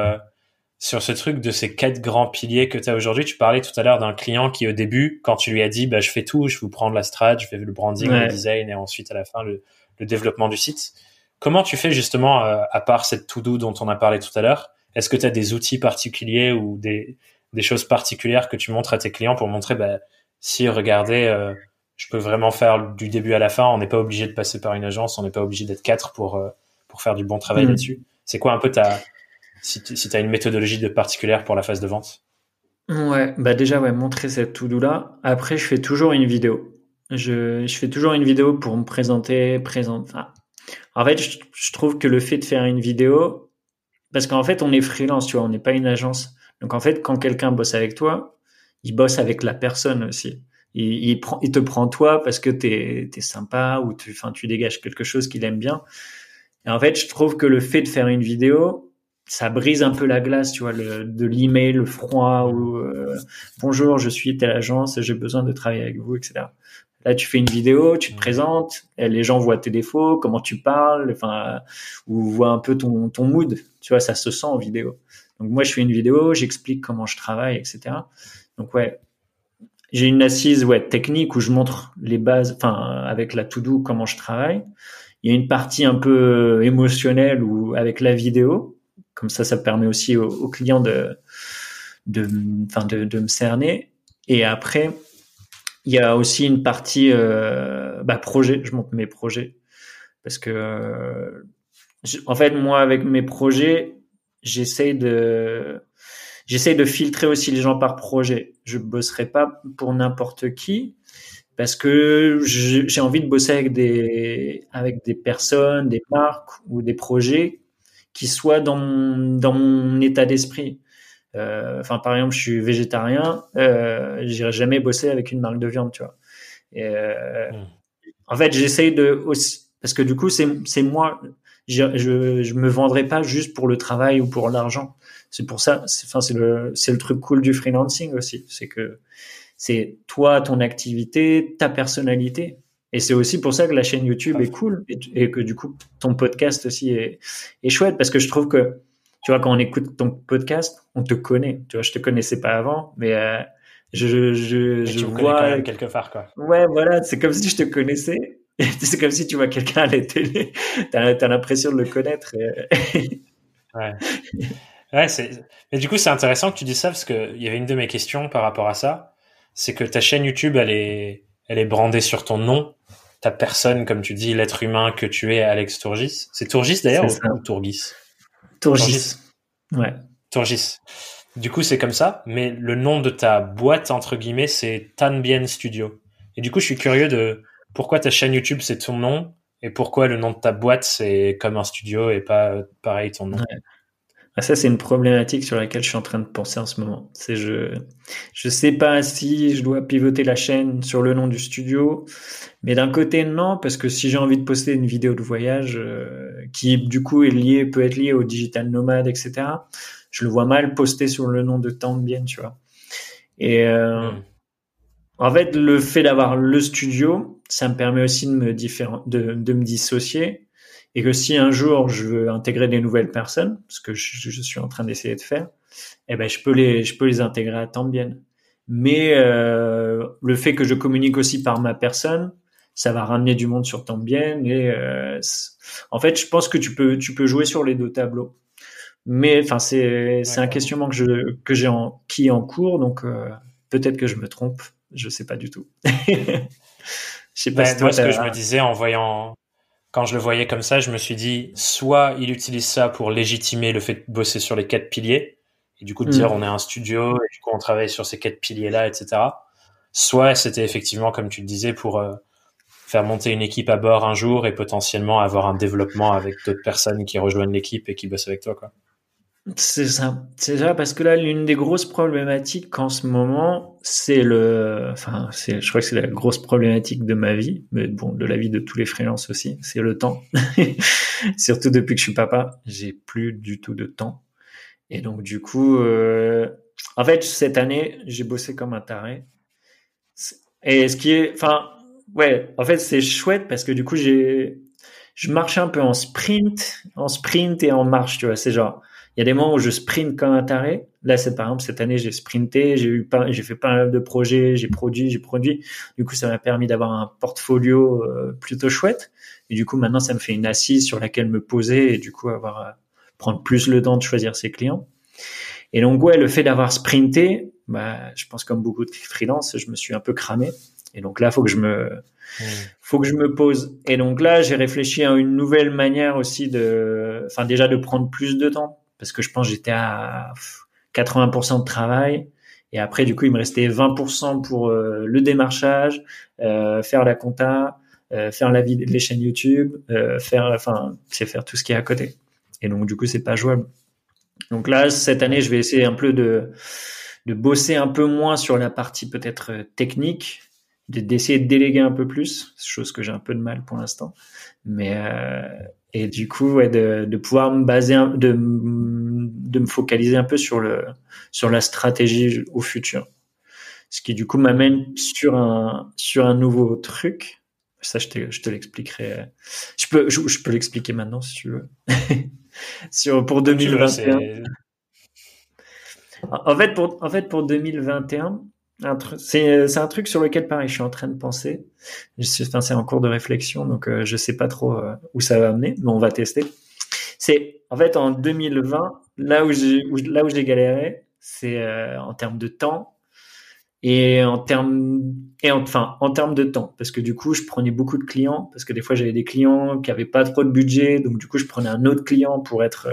sur ce truc de ces quatre grands piliers que tu as aujourd'hui. Tu parlais tout à l'heure d'un client qui, au début, quand tu lui as dit, bah, je fais tout, je vous prends la strat, je fais le branding, le design et ensuite à la fin le, le développement du site. Comment tu fais justement, euh, à part cette to-do dont on a parlé tout à l'heure, est-ce que tu as des outils particuliers ou des, des choses particulières que tu montres à tes clients pour montrer, bah, si regardez, euh, je peux vraiment faire du début à la fin, on n'est pas obligé de passer par une agence, on n'est pas obligé d'être quatre pour, euh, pour faire du bon travail mm. là-dessus. C'est quoi un peu ta, si tu as une méthodologie de particulière pour la phase de vente? Ouais, bah déjà, ouais, montrer cette to-do là. Après, je fais toujours une vidéo. Je, je fais toujours une vidéo pour me présenter, présenter. en fait, je, je, trouve que le fait de faire une vidéo, parce qu'en fait, on est freelance, tu vois, on n'est pas une agence. Donc, en fait, quand quelqu'un bosse avec toi, il bosse avec la personne aussi. Il, il, prend, il te prend toi parce que t'es es sympa ou tu, tu dégages quelque chose qu'il aime bien. Et en fait, je trouve que le fait de faire une vidéo, ça brise un peu la glace, tu vois, le, de l'email le froid ou euh, bonjour, je suis telle agence, j'ai besoin de travailler avec vous, etc. Là, tu fais une vidéo, tu te présentes, les gens voient tes défauts, comment tu parles, enfin, ou voient un peu ton, ton mood. Tu vois, ça se sent en vidéo. Donc moi, je fais une vidéo, j'explique comment je travaille, etc. Donc ouais, j'ai une assise ouais technique où je montre les bases, enfin avec la to-do comment je travaille. Il y a une partie un peu émotionnelle ou avec la vidéo, comme ça, ça permet aussi aux, aux clients de de, de, de me cerner. Et après, il y a aussi une partie euh, bah, projet. Je montre mes projets parce que euh, en fait moi avec mes projets, j'essaye de j'essaye de filtrer aussi les gens par projet. Je bosserai pas pour n'importe qui parce que j'ai envie de bosser avec des avec des personnes, des marques ou des projets qui soient dans mon, dans mon état d'esprit. Euh, enfin, par exemple, je suis végétarien, euh, j'irai jamais bosser avec une marque de viande, tu vois. Et, euh, hmm. En fait, j'essaye de aussi, parce que du coup, c'est c'est moi. Je, je, je me vendrai pas juste pour le travail ou pour l'argent. C'est pour ça. Enfin, c'est le c'est le truc cool du freelancing aussi, c'est que c'est toi, ton activité, ta personnalité. Et c'est aussi pour ça que la chaîne YouTube est cool et, et, que du coup ton podcast aussi est, est chouette parce que je trouve que tu vois, quand on écoute ton podcast, on te connaît. Tu vois, je te connaissais pas avant, mais euh, je, je, je, vois quelque part, quoi. Ouais, voilà, c'est comme si je te connaissais. c'est comme si tu vois quelqu'un à la télé. T'as as, l'impression de le connaître. ouais. Ouais, c'est. Mais du coup, c'est intéressant que tu dis ça parce que il y avait une de mes questions par rapport à ça, c'est que ta chaîne YouTube, elle est, elle est brandée sur ton nom, ta personne, comme tu dis, l'être humain que tu es, Alex Tourgis. C'est Tourgis d'ailleurs ou, ou Tourgis Tourgis. Ouais. Tourgis. Du coup, c'est comme ça, mais le nom de ta boîte, entre guillemets, c'est Tanbien Studio. Et du coup, je suis curieux de pourquoi ta chaîne YouTube, c'est ton nom, et pourquoi le nom de ta boîte, c'est comme un studio et pas pareil ton nom? Ah, ça, c'est une problématique sur laquelle je suis en train de penser en ce moment. C'est je je sais pas si je dois pivoter la chaîne sur le nom du studio, mais d'un côté non parce que si j'ai envie de poster une vidéo de voyage euh, qui du coup est liée peut être liée au digital nomade etc. Je le vois mal poster sur le nom de Tambien, tu vois. Et euh, hmm. En fait, le fait d'avoir le studio, ça me permet aussi de me de, de me dissocier et que si un jour je veux intégrer des nouvelles personnes, ce que je, je suis en train d'essayer de faire, eh ben je peux les je peux les intégrer à temps bien. Mais euh, le fait que je communique aussi par ma personne, ça va ramener du monde sur bien et euh, en fait je pense que tu peux tu peux jouer sur les deux tableaux. Mais enfin c'est c'est un questionnement que je que j'ai en qui est en cours donc euh, peut-être que je me trompe, je sais pas du tout. je sais pas ben, moi ce que je me disais en voyant quand je le voyais comme ça, je me suis dit, soit il utilise ça pour légitimer le fait de bosser sur les quatre piliers, et du coup de dire mm. on est un studio, et du coup on travaille sur ces quatre piliers-là, etc. Soit c'était effectivement, comme tu le disais, pour euh, faire monter une équipe à bord un jour et potentiellement avoir un développement avec d'autres personnes qui rejoignent l'équipe et qui bossent avec toi, quoi. C'est ça. C'est ça parce que là, l'une des grosses problématiques en ce moment, c'est le, enfin, c'est, je crois que c'est la grosse problématique de ma vie, mais bon, de la vie de tous les freelances aussi, c'est le temps. Surtout depuis que je suis papa, j'ai plus du tout de temps. Et donc, du coup, euh, en fait, cette année, j'ai bossé comme un taré. Et ce qui est, enfin, ouais, en fait, c'est chouette parce que du coup, j'ai, je marchais un peu en sprint, en sprint et en marche, tu vois. C'est genre, il y a des moments où je sprint comme un taré. Là, c'est par exemple cette année, j'ai sprinté, j'ai eu pas, j'ai fait pas mal de projets, j'ai produit, j'ai produit. Du coup, ça m'a permis d'avoir un portfolio euh, plutôt chouette. Et du coup, maintenant, ça me fait une assise sur laquelle me poser et du coup avoir euh, prendre plus le temps de choisir ses clients. Et donc, ouais, le fait d'avoir sprinté, bah, je pense comme beaucoup de freelance, je me suis un peu cramé. Et donc là, faut que je me, mmh. faut que je me pose. Et donc là, j'ai réfléchi à une nouvelle manière aussi de, enfin déjà de prendre plus de temps parce que je pense j'étais à 80% de travail. Et après, du coup, il me restait 20% pour euh, le démarchage, euh, faire la compta, euh, faire la vie les chaînes YouTube, faire, enfin, c'est faire tout ce qui est à côté. Et donc, du coup, c'est pas jouable. Donc là, cette année, je vais essayer un peu de, de bosser un peu moins sur la partie peut-être technique, d'essayer de déléguer un peu plus, chose que j'ai un peu de mal pour l'instant. Mais et du coup ouais, de, de pouvoir me baser de, de me focaliser un peu sur le sur la stratégie au futur Ce qui du coup m'amène sur un sur un nouveau truc. Ça, je te, je te l'expliquerai. Je peux je, je peux l'expliquer maintenant si tu veux. sur pour 2021. en fait pour en fait pour 2021 c'est un truc sur lequel pareil je suis en train de penser. Enfin, c'est en cours de réflexion donc euh, je sais pas trop euh, où ça va amener mais on va tester. C'est en fait en 2020 là où j'ai là où j'ai galéré c'est euh, en termes de temps et en termes et enfin en termes de temps. Parce que du coup je prenais beaucoup de clients parce que des fois j'avais des clients qui avaient pas trop de budget donc du coup je prenais un autre client pour être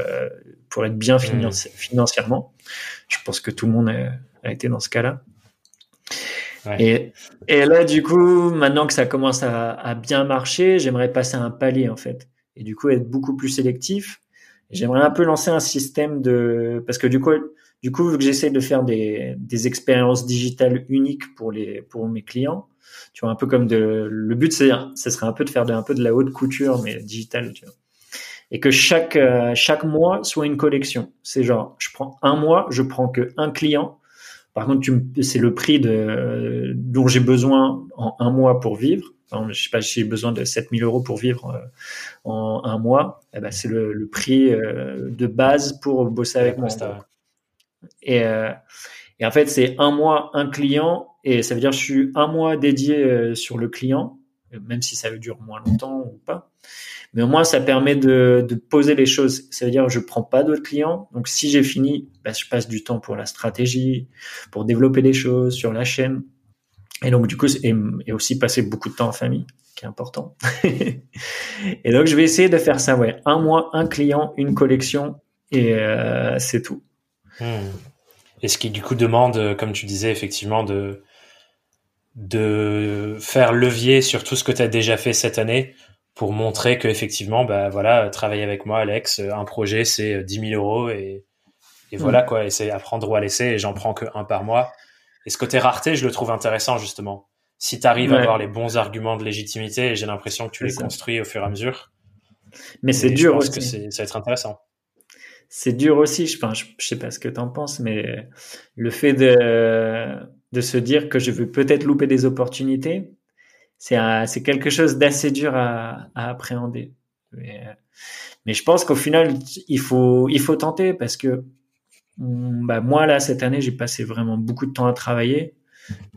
pour être bien mmh. financièrement. Je pense que tout le monde a été dans ce cas-là et, et là, du coup, maintenant que ça commence à, à bien marcher, j'aimerais passer un palier, en fait. Et du coup, être beaucoup plus sélectif. J'aimerais un peu lancer un système de, parce que du coup, du coup, vu que j'essaie de faire des, des expériences digitales uniques pour les, pour mes clients, tu vois, un peu comme de, le but, c'est, ce serait un peu de faire de, un peu de la haute couture, mais digitale, tu vois. Et que chaque, euh, chaque mois soit une collection. C'est genre, je prends un mois, je prends que un client, par contre, c'est le prix de, dont j'ai besoin en un mois pour vivre. Je je sais pas, si j'ai besoin de 7000 euros pour vivre euh, en un mois. Eh ben, c'est le, prix euh, de base pour bosser avec moi. Et, euh, et en fait, c'est un mois, un client. Et ça veut dire que je suis un mois dédié sur le client, même si ça dure moins longtemps ou pas. Mais au moins, ça permet de, poser les choses. Ça veut dire je prends pas d'autres clients. Donc, si j'ai fini, bah, je passe du temps pour la stratégie, pour développer des choses sur la chaîne. Et donc, du coup, et, aussi passer beaucoup de temps en famille, qui est important. et donc, je vais essayer de faire ça, ouais. Un mois, un client, une collection, et euh, c'est tout. Hmm. Et ce qui, du coup, demande, comme tu disais, effectivement, de, de faire levier sur tout ce que tu as déjà fait cette année pour montrer que effectivement bah voilà travailler avec moi Alex un projet c'est 10 000 euros et, et voilà mm. quoi. Et c'est apprendre ou à laisser et j'en prends que un par mois. Et ce côté rareté je le trouve intéressant justement. Si tu arrives à avoir les bons arguments de légitimité et j'ai l'impression que tu les construis au fur et à mesure. Mais c'est dur aussi. que ça va être intéressant. C'est dur aussi je, enfin, je, je sais pas ce que tu en penses mais le fait de de se dire que je veux peut-être louper des opportunités c'est quelque chose d'assez dur à, à appréhender. Mais, mais, je pense qu'au final, il faut, il faut tenter parce que mm, bah, moi, là, cette année, j'ai passé vraiment beaucoup de temps à travailler.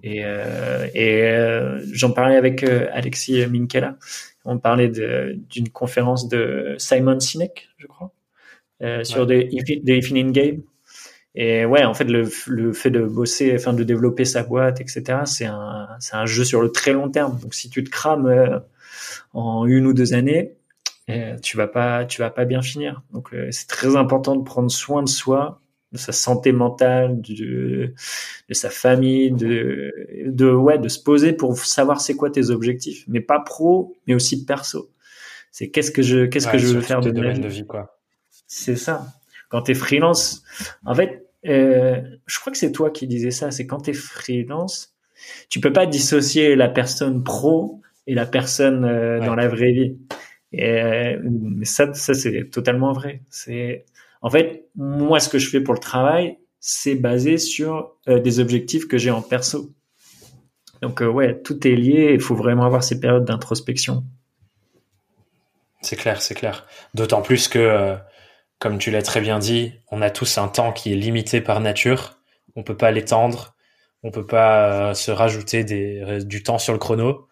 Et, euh, et euh, j'en parlais avec euh, Alexis Minkela. On parlait d'une conférence de Simon Sinek, je crois, euh, sur des, des Infinite Game. Et ouais, en fait, le, le fait de bosser, enfin de développer sa boîte, etc., c'est un, c'est un jeu sur le très long terme. Donc, si tu te crames euh, en une ou deux années, euh, tu vas pas, tu vas pas bien finir. Donc, euh, c'est très important de prendre soin de soi, de sa santé mentale, de, de sa famille, de, de ouais, de se poser pour savoir c'est quoi tes objectifs, mais pas pro, mais aussi perso. C'est qu'est-ce que je, qu'est-ce que je veux faire de, de vie, quoi. C'est ça quand tu es freelance, en fait, euh, je crois que c'est toi qui disais ça, c'est quand tu es freelance, tu peux pas dissocier la personne pro et la personne euh, dans la vraie vie. Et euh, ça, ça c'est totalement vrai. C'est en fait moi ce que je fais pour le travail, c'est basé sur euh, des objectifs que j'ai en perso. Donc ouais, tout est lié. Il faut vraiment avoir ces périodes d'introspection. C'est clair, c'est clair. D'autant plus que comme tu l'as très bien dit, on a tous un temps qui est limité par nature. On peut pas l'étendre. On peut pas euh, se rajouter des, du temps sur le chrono.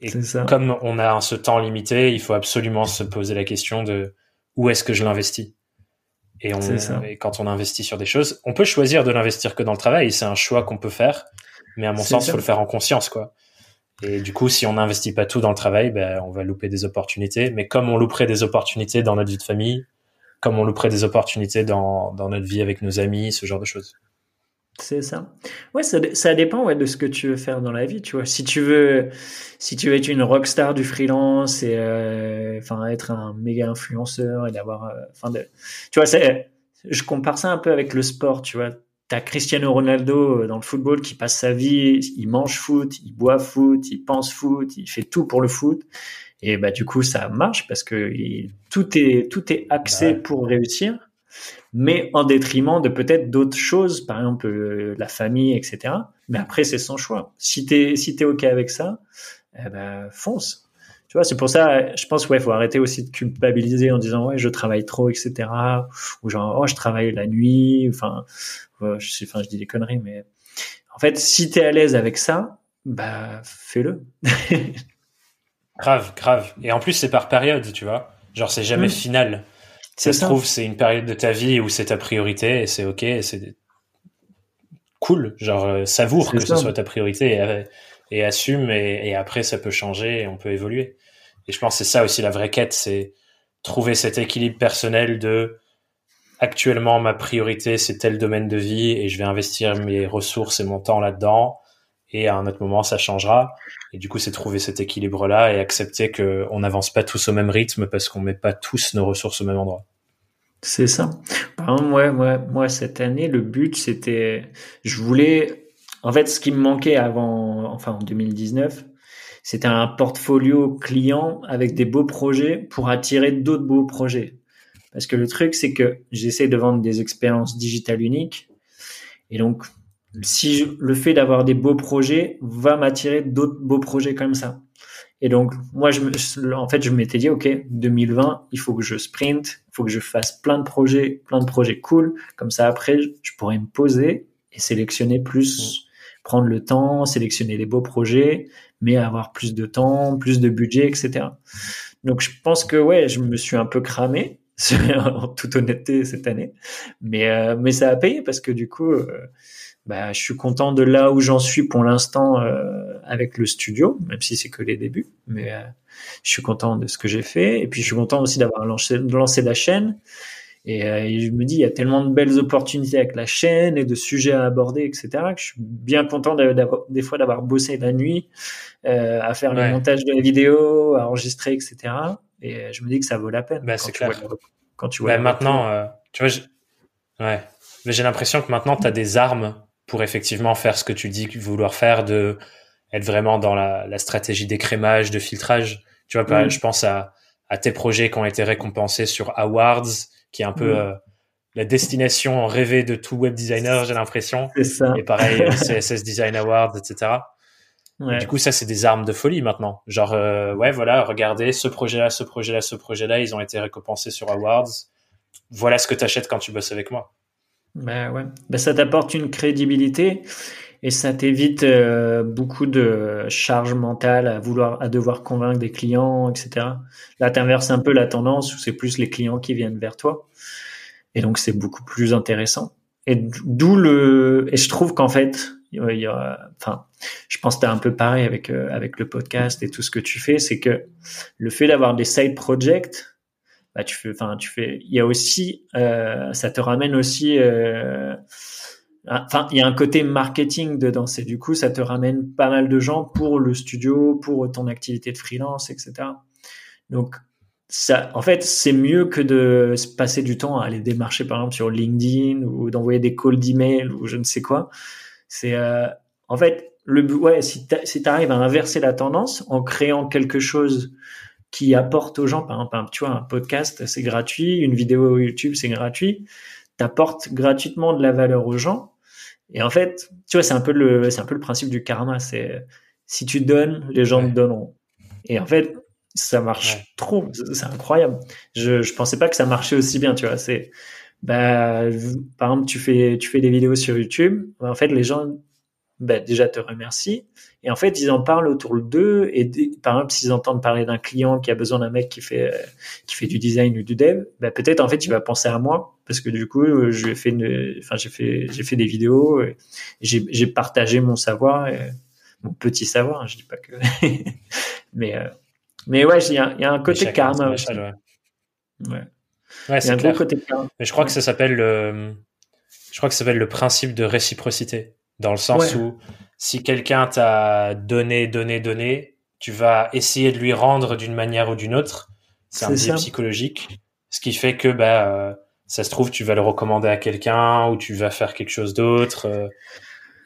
Et comme on a ce temps limité, il faut absolument se poser la question de où est-ce que je l'investis. Et, on, et quand on investit sur des choses, on peut choisir de l'investir que dans le travail. C'est un choix qu'on peut faire, mais à mon sens, il faut le faire en conscience, quoi. Et du coup, si on n'investit pas tout dans le travail, ben, on va louper des opportunités. Mais comme on louperait des opportunités dans notre vie de famille, comme on louperait des opportunités dans, notre vie avec nos amis, ce genre de choses. C'est ça. Ouais, ça, dépend ouais, de ce que tu veux faire dans la vie, tu vois. Si tu veux, si tu être une rockstar du freelance et euh, enfin être un méga influenceur et d'avoir, euh, enfin tu vois, je compare ça un peu avec le sport, tu vois. T'as Cristiano Ronaldo euh, dans le football qui passe sa vie, il mange foot, il boit foot, il pense foot, il fait tout pour le foot. Et bah du coup ça marche parce que tout est tout est axé pour réussir. mais en détriment de peut-être d'autres choses, par exemple euh, la famille, etc. Mais après, c'est son choix. Si t'es si t'es ok avec ça, eh ben fonce. Tu vois, c'est pour ça, je pense, ouais, faut arrêter aussi de culpabiliser en disant ouais, je travaille trop, etc. Ou genre oh, je travaille la nuit. Enfin, je sais, enfin, je dis des conneries, mais en fait, si t'es à l'aise avec ça, bah fais-le. grave, grave. Et en plus, c'est par période, tu vois. Genre, c'est jamais mm. final. Ça se trouve, c'est une période de ta vie où c'est ta priorité et c'est ok, c'est cool. Genre, euh, savoure que ce soit ta priorité et, assume et, après ça peut changer et on peut évoluer. Et je pense que c'est ça aussi la vraie quête, c'est trouver cet équilibre personnel de actuellement ma priorité c'est tel domaine de vie et je vais investir mes ressources et mon temps là-dedans et à un autre moment ça changera. Et du coup c'est trouver cet équilibre là et accepter que on n'avance pas tous au même rythme parce qu'on met pas tous nos ressources au même endroit. C'est ça. Par exemple moi, moi, moi cette année le but c'était je voulais en fait ce qui me manquait avant enfin en 2019 c'était un portfolio client avec des beaux projets pour attirer d'autres beaux projets. Parce que le truc c'est que j'essaie de vendre des expériences digitales uniques. Et donc si le fait d'avoir des beaux projets va m'attirer d'autres beaux projets comme ça. Et donc, moi, je en fait, je m'étais dit, OK, 2020, il faut que je sprint, il faut que je fasse plein de projets, plein de projets cool. Comme ça, après, je pourrais me poser et sélectionner plus, prendre le temps, sélectionner les beaux projets, mais avoir plus de temps, plus de budget, etc. Donc, je pense que, ouais, je me suis un peu cramé, en toute honnêteté, cette année. Mais, euh, mais ça a payé parce que du coup, euh, bah, je suis content de là où j'en suis pour l'instant euh, avec le studio, même si c'est que les débuts. Mais euh, je suis content de ce que j'ai fait. Et puis je suis content aussi d'avoir lancé, lancé la chaîne. Et, euh, je me dis, il y a tellement de belles opportunités avec la chaîne et de sujets à aborder, etc., que je suis bien content des fois d'avoir bossé la nuit euh, à faire le montage de la vidéo, à enregistrer, etc. Et je me dis que ça vaut la peine. Bah, c'est clair. quand tu vois bah, maintenant, tu vois, ouais. Mais j'ai l'impression que maintenant, tu as des armes pour effectivement faire ce que tu dis vouloir faire, de être vraiment dans la, la stratégie d'écrémage, de filtrage. Tu vois, mm. je pense à, à tes projets qui ont été récompensés sur Awards, qui est un peu mm. euh, la destination rêvée de tout web designer, j'ai l'impression. C'est ça. Et pareil, CSS Design Awards, etc. Ouais. du coup, ça, c'est des armes de folie maintenant. Genre, euh, ouais, voilà, regardez, ce projet-là, ce projet-là, ce projet-là, ils ont été récompensés sur Awards. Voilà ce que tu achètes quand tu bosses avec moi. Ben ouais. Ben ça t'apporte une crédibilité et ça t'évite euh, beaucoup de charge mentale à vouloir, à devoir convaincre des clients, etc. Là, t'inverses un peu la tendance où c'est plus les clients qui viennent vers toi. Et donc, c'est beaucoup plus intéressant. Et d'où le, et je trouve qu'en fait, il y a, enfin, je pense que t'es un peu pareil avec, euh, avec le podcast et tout ce que tu fais, c'est que le fait d'avoir des side projects, bah, tu fais, enfin, tu fais, il y a aussi, euh, ça te ramène aussi, euh, enfin, il y a un côté marketing dedans. C'est du coup, ça te ramène pas mal de gens pour le studio, pour ton activité de freelance, etc. Donc, ça, en fait, c'est mieux que de se passer du temps à aller démarcher, par exemple, sur LinkedIn ou d'envoyer des calls d'email ou je ne sais quoi. C'est, euh, en fait, le ouais, si tu arrives à inverser la tendance en créant quelque chose qui apporte aux gens, par exemple, tu vois, un podcast, c'est gratuit, une vidéo YouTube, c'est gratuit, t'apportes gratuitement de la valeur aux gens. Et en fait, tu vois, c'est un peu le, c'est un peu le principe du karma. C'est si tu donnes, les gens te donneront. Et en fait, ça marche trop. C'est incroyable. Je, je pensais pas que ça marchait aussi bien, tu vois. C'est, bah, par exemple, tu fais, tu fais des vidéos sur YouTube. En fait, les gens bah, déjà te remercie. Et en fait, ils en parlent autour d'eux. Et par exemple, s'ils entendent parler d'un client qui a besoin d'un mec qui fait qui fait du design ou du dev, bah, peut-être en fait, il va penser à moi parce que du coup, je fait une, enfin, j'ai fait j'ai fait des vidéos, j'ai partagé mon savoir, et, mon petit savoir. Hein, je dis pas que, mais euh, mais ouais, il y a, y a un côté karma. Aussi. Ouais. ouais. Ouais, c'est clair. Côté Mais je crois que ça s'appelle le, je crois que ça s'appelle le principe de réciprocité. Dans le sens où si quelqu'un t'a donné, donné, donné, tu vas essayer de lui rendre d'une manière ou d'une autre. C'est un biais psychologique. Ce qui fait que bah, euh, ça se trouve, tu vas le recommander à quelqu'un ou tu vas faire quelque chose d'autre. Euh,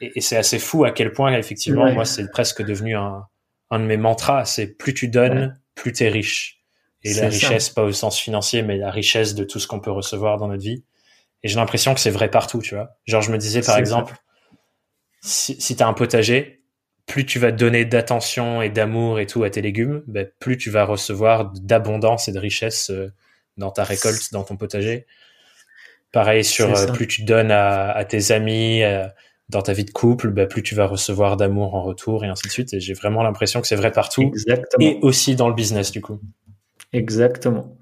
et, et c'est assez fou à quel point, effectivement, moi, c'est presque devenu un, un de mes mantras. C'est plus tu donnes, plus plus t'es riche. Et la richesse, pas au sens financier, mais la richesse de tout ce qu'on peut recevoir dans notre vie. Et j'ai l'impression que c'est vrai partout, tu vois. Genre, je me disais, par exemple, si, si tu as un potager, plus tu vas donner d'attention et d'amour et tout à tes légumes, ben, plus tu vas recevoir d'abondance et de richesse euh, dans ta récolte, dans ton potager. Pareil sur euh, plus tu donnes à, tes amis, euh, dans ta vie de couple, ben, plus tu vas recevoir d'amour en retour et ainsi de suite. Et j'ai vraiment l'impression que c'est vrai partout. Exactement. Et aussi dans le business, du coup. Exactement.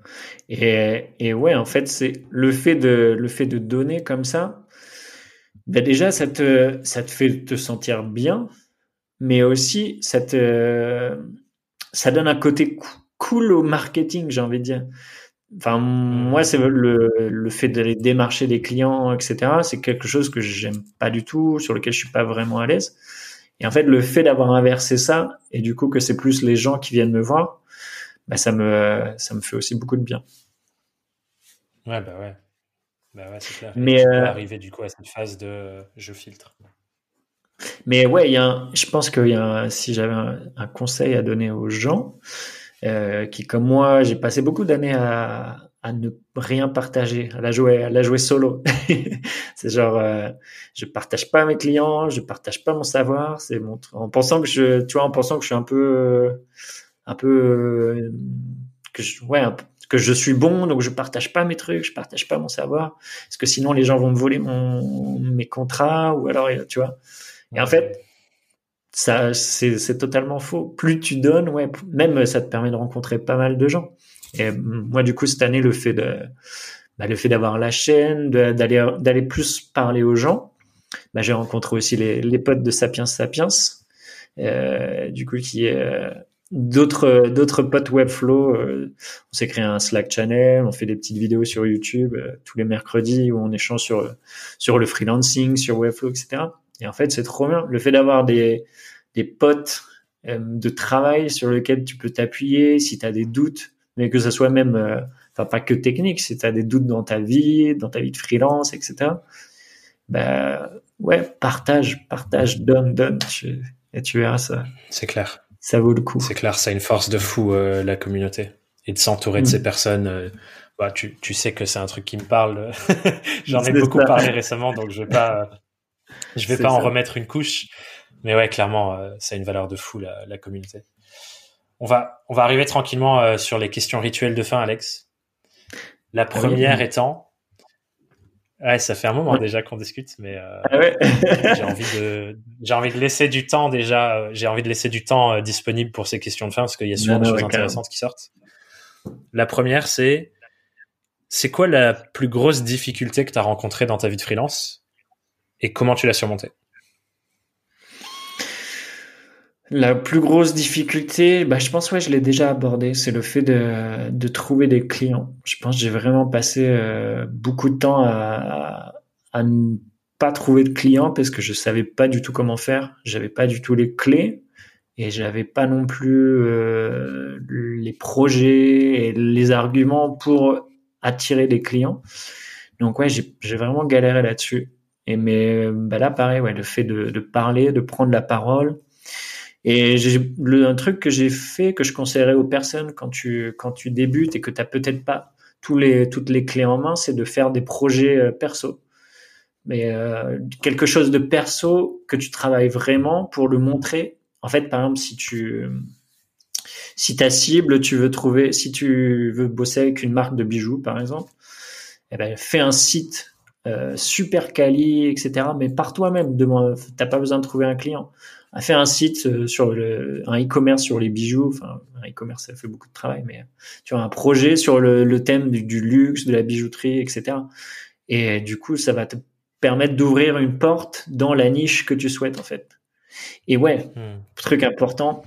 Et, et ouais, en fait, c'est le fait de le fait de donner comme ça. Ben déjà, ça te ça te fait te sentir bien, mais aussi ça te ça donne un côté cool au marketing, j'ai envie de dire. Enfin, moi, c'est le, le fait d'aller démarcher des clients, etc. C'est quelque chose que j'aime pas du tout, sur lequel je suis pas vraiment à l'aise. Et en fait, le fait d'avoir inversé ça, et du coup que c'est plus les gens qui viennent me voir, bah, ça me ça me fait aussi beaucoup de bien. Ouais, bah ouais. Bah ouais, c'est clair. Mais euh... arriver du coup à cette phase de je filtre. Mais ouais, y a je pense que y a si j'avais un, conseil à donner aux gens euh, qui, comme moi, j'ai passé beaucoup d'années à, à ne rien partager, à la jouer, à la jouer solo. c'est genre, euh, je partage pas mes clients, je partage pas mon savoir. C'est mon, en pensant que je, tu vois, en pensant que je suis un peu, un peu, que je, ouais, que je suis bon, donc je partage pas mes trucs, je partage pas mon savoir, parce que sinon les gens vont me voler mon, mes contrats ou alors, tu vois. Et en fait, ça, c'est totalement faux. Plus tu donnes, ouais, même ça te permet de rencontrer pas mal de gens. Et moi, du coup, cette année, le fait de, bah, le fait d'avoir la chaîne, d'aller, d'aller plus parler aux gens, bah, j'ai rencontré aussi les, les potes de Sapiens Sapiens, euh, du coup, qui est euh, d'autres d'autres potes Webflow. Euh, on s'est créé un Slack channel, on fait des petites vidéos sur YouTube euh, tous les mercredis où on échange sur sur le freelancing, sur Webflow, etc. Et en fait, c'est trop bien. Le fait d'avoir des, des potes euh, de travail sur lesquels tu peux t'appuyer si tu as des doutes, mais que ce soit même, euh, enfin pas que technique, si tu as des doutes dans ta vie, dans ta vie de freelance, etc. Ben ouais, partage, partage, donne, donne, et tu verras ça. C'est clair. Ça vaut le coup. C'est clair, ça a une force de fou euh, la communauté et de s'entourer de mm. ces personnes. bah, tu, tu sais que c'est un truc qui me parle. J'en ai beaucoup parlé récemment, donc je vais pas je vais pas en remettre une couche, mais ouais, clairement, euh, ça a une valeur de fou la, la, communauté. On va, on va arriver tranquillement euh, sur les questions rituelles de fin, Alex. La ah première étant, ouais, ça fait un moment déjà qu'on discute, mais euh, ah ouais. j'ai envie de, j'ai envie de laisser du temps déjà. J'ai envie de laisser du temps disponible pour ces questions de fin parce qu'il y a souvent des choses intéressantes qui sortent. La première, c'est, c'est quoi la plus grosse difficulté que tu as rencontrée dans ta vie de freelance et comment tu l'as surmonté La plus grosse difficulté, bah, je pense ouais, je l'ai déjà abordé, c'est le fait de, de, trouver des clients. Je pense que j'ai vraiment passé euh, beaucoup de temps à, à, ne pas trouver de clients parce que je savais pas du tout comment faire, j'avais pas du tout les clés et j'avais pas non plus euh, les projets et les arguments pour attirer des clients. Donc ouais, j'ai vraiment galéré là-dessus. Et mais bah là, pareil, ouais, le fait de, de parler, de prendre la parole. Et un truc que j'ai fait, que je conseillerais aux personnes quand tu, quand tu débutes et que tu n'as peut-être pas tous les, toutes les clés en main, c'est de faire des projets euh, perso. Mais euh, quelque chose de perso que tu travailles vraiment pour le montrer. En fait, par exemple, si tu, si ta cible, tu veux trouver, si tu veux bosser avec une marque de bijoux, par exemple, eh ben, fais un site euh, super quali, etc. Mais par toi-même, t'as pas besoin de trouver un client. A fait un site euh, sur le, un e-commerce sur les bijoux. Enfin, un e-commerce, ça fait beaucoup de travail, mais tu vois un projet sur le, thème du, luxe, de la bijouterie, etc. Et du coup, ça va te permettre d'ouvrir une porte dans la niche que tu souhaites en fait. Et ouais, hmm. truc important,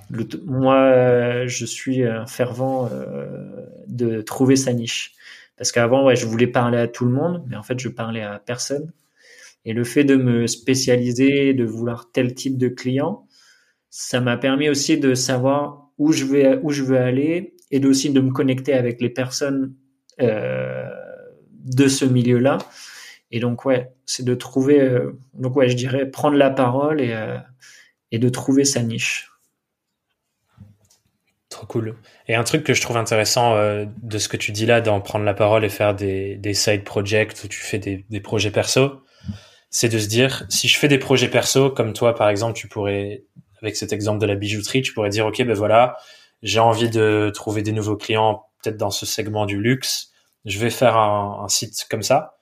moi je suis un fervent euh, de trouver sa niche. Parce qu'avant, ouais, je voulais parler à tout le monde, mais en fait, je parlais à personne. Et le fait de me spécialiser, de vouloir tel type de client, ça m'a permis aussi de savoir où je vais, où je veux aller, et aussi de me connecter avec les personnes euh, de ce milieu-là. Et donc ouais, c'est de trouver, euh, donc ouais, je dirais prendre la parole et, euh, et de trouver sa niche. Trop cool. Et un truc que je trouve intéressant de ce que tu dis là, d'en prendre la parole et faire des, des side projects où tu fais des, des projets perso, c'est de se dire, si je fais des projets perso, comme toi par exemple, tu pourrais, avec cet exemple de la bijouterie, tu pourrais dire, ok, ben voilà, j'ai envie de trouver des nouveaux clients, peut-être dans ce segment du luxe, je vais faire un, un site comme ça.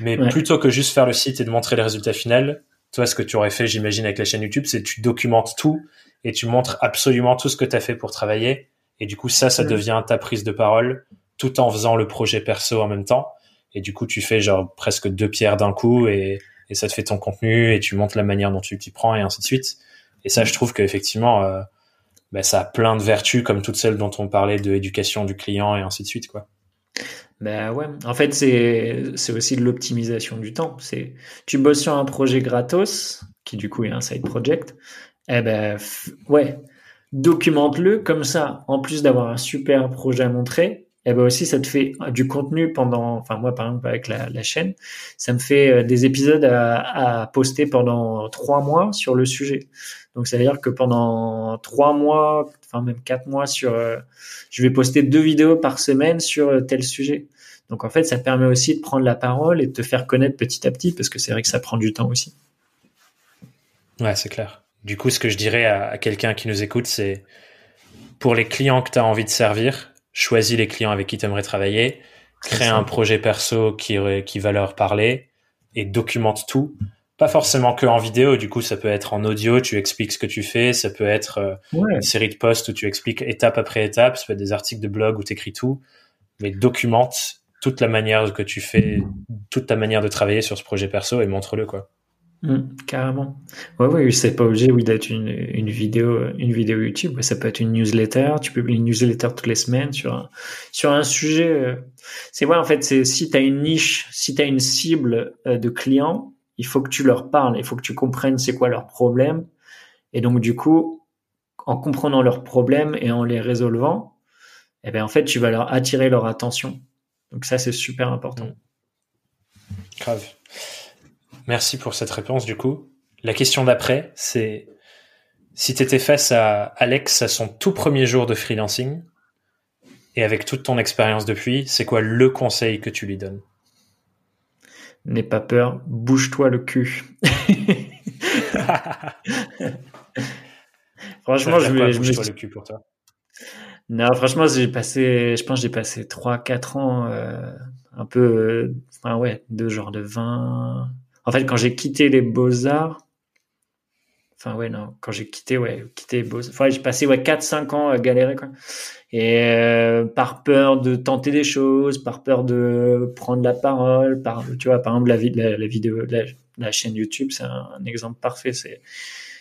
Mais plutôt que juste faire le site et de montrer les résultats finaux, toi, ce que tu aurais fait, j'imagine, avec la chaîne YouTube, c'est tu documentes tout et tu montres absolument tout ce que tu as fait pour travailler. Et du coup, ça, ça devient ta prise de parole tout en faisant le projet perso en même temps. Et du coup, tu fais genre presque deux pierres d'un coup et, et ça te fait ton contenu et tu montres la manière dont tu t'y prends et ainsi de suite. Et ça, je trouve qu'effectivement, euh, bah, ça a plein de vertus comme toutes celles dont on parlait de l'éducation du client et ainsi de suite, quoi. Ben ouais, en fait c'est c'est aussi de l'optimisation du temps. C'est tu bosses sur un projet gratos qui du coup est un side project eh ben, ouais, documente-le comme ça. En plus d'avoir un super projet à montrer, eh ben aussi ça te fait du contenu pendant, enfin moi par exemple avec la, chaîne, ça me fait euh, des épisodes à, poster pendant trois mois sur le sujet. Donc ça veut dire que pendant trois mois, enfin même quatre mois sur, euh, je vais poster deux vidéos par semaine sur euh, tel sujet. Donc en fait ça permet aussi de prendre la parole et de te faire connaître petit à petit parce que c'est vrai que ça prend du temps aussi. Ouais c'est clair. Du coup, ce que je dirais à, quelqu'un qui nous écoute, c'est pour les clients que tu as envie de servir, choisis les clients avec qui tu aimerais travailler, crée un projet perso qui, qui va leur parler et documente tout. Pas forcément que en vidéo, du coup, ça peut être en audio, tu expliques ce que tu fais, ça peut être euh, une série de posts où tu expliques étape après étape, ça peut être des articles de blog où tu écris tout, mais documente toute la manière que tu fais, toute ta manière de travailler sur ce projet perso et montre-le, quoi. Mmh, carrément. Ouais, ouais, c'est pas obligé, oui, d'être une, une vidéo, une vidéo YouTube. Ça peut être une newsletter. Tu publies une newsletter toutes les semaines sur un, sur un sujet. Euh, c'est ouais, en fait, c'est si tu as une niche, si tu as une cible euh, de clients, il faut que tu leur parles. Il faut que tu comprennes c'est quoi leurs problèmes. Et donc, du coup, en comprenant leurs problèmes et en les résolvant, eh ben, en fait, tu vas leur attirer leur attention. Donc, ça, c'est super important. Grave. Merci pour cette réponse du coup. La question d'après, c'est si tu étais face à Alex à son tout premier jour de freelancing, et avec toute ton expérience depuis, c'est quoi le conseil que tu lui donnes? N'aie pas peur, bouge-toi le cul. franchement, je, me bouge-toi le cul pour toi? Non, franchement, j'ai passé, je pense, j'ai passé 3-4 ans, euh, un peu, euh, enfin ouais, de genre de 20, en fait, quand j'ai quitté les Beaux-Arts, enfin, ouais, non, quand j'ai quitté, ouais, quitté les Beaux-Arts, enfin, j'ai passé, ouais, 4-5 ans à galérer, quoi. Et euh, par peur de tenter des choses, par peur de prendre la parole, par, tu vois, par exemple, la, vidéo, la, chaîne YouTube, c'est un, exemple parfait. C'est,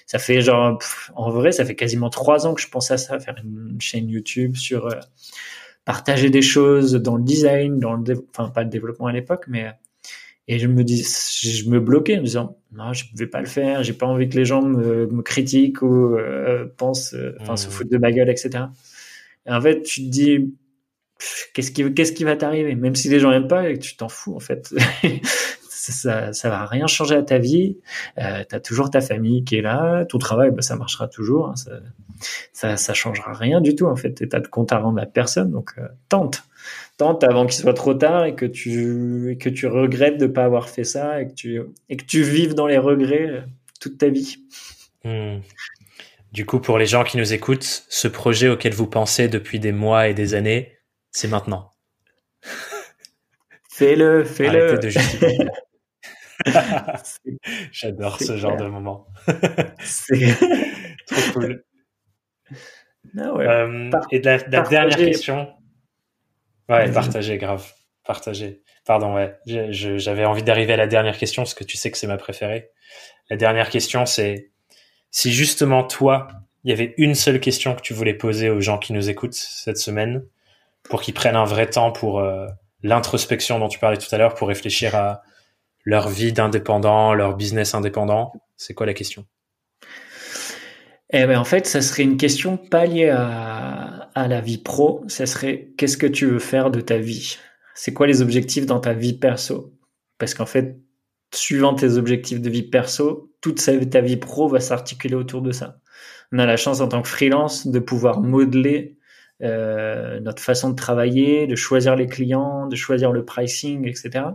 ça fait genre, en vrai, ça fait quasiment trois ans que je pense à ça, faire une chaîne YouTube sur euh, partager des choses dans le design, dans le, enfin, pas le développement à l'époque, mais et je me dis, je me bloquais en me disant, non, je ne vais pas le faire, j'ai pas envie que les gens me, me critiquent ou euh, pensent, euh, enfin, se mmh. foutent de ma gueule, etc. Et en fait, tu te dis, qu'est-ce qui, qu'est-ce qui va t'arriver? Même si les gens n'aiment pas tu t'en fous, en fait. ça, ça va rien changer à ta vie. Euh, tu as toujours ta famille qui est là, ton travail, bah, ça marchera toujours. Hein, ça, ça, ça changera rien du tout, en fait. Tu de compte à rendre à personne, donc euh, tente tente avant qu'il soit trop tard et que tu, que tu regrettes de ne pas avoir fait ça et que tu, et que tu vives dans les regrets euh, toute ta vie. Hmm. Du coup, pour les gens qui nous écoutent, ce projet auquel vous pensez depuis des mois et des années, c'est maintenant. Fais-le, fais-le. J'adore ce genre de moment. c'est trop cool. Ah euh, et la, la dernière question. Ouais, partager, grave. Partager. Pardon, ouais. J'avais envie d'arriver à la dernière question parce que tu sais que c'est ma préférée. La dernière question, c'est si justement toi, il y avait une seule question que tu voulais poser aux gens qui nous écoutent cette semaine pour qu'ils prennent un vrai temps pour euh, l'introspection dont tu parlais tout à l'heure, pour réfléchir à leur vie d'indépendant, leur business indépendant, c'est quoi la question? Eh ben, en fait, ça serait une question pas liée à, à la vie pro. Ça serait qu'est-ce que tu veux faire de ta vie? C'est quoi les objectifs dans ta vie perso? Parce qu'en fait, suivant tes objectifs de vie perso, toute ta vie pro va s'articuler autour de ça. On a la chance en tant que freelance de pouvoir modeler euh, notre façon de travailler, de choisir les clients, de choisir le pricing, etc.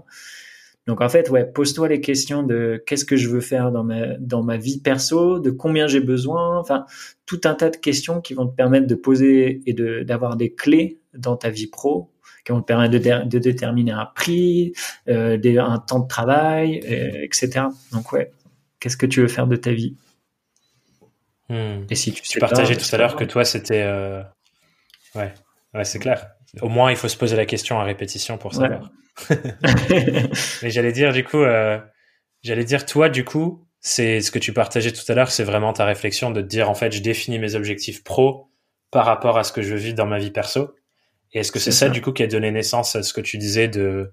Donc en fait, ouais, pose-toi les questions de qu'est-ce que je veux faire dans ma dans ma vie perso, de combien j'ai besoin, enfin tout un tas de questions qui vont te permettre de poser et de d'avoir des clés dans ta vie pro qui vont te permettre de, de déterminer un prix, euh, des, un temps de travail, euh, etc. Donc ouais, qu'est-ce que tu veux faire de ta vie? Hmm. Et si tu, tu partageais tout à l'heure que toi c'était euh... ouais, ouais c'est clair. Au moins il faut se poser la question à répétition pour savoir. Mais j'allais dire du coup, euh, j'allais dire toi du coup, c'est ce que tu partageais tout à l'heure, c'est vraiment ta réflexion de te dire en fait, je définis mes objectifs pro par rapport à ce que je vis dans ma vie perso. Et est-ce que c'est ça, du coup qui a donné naissance à ce que tu disais de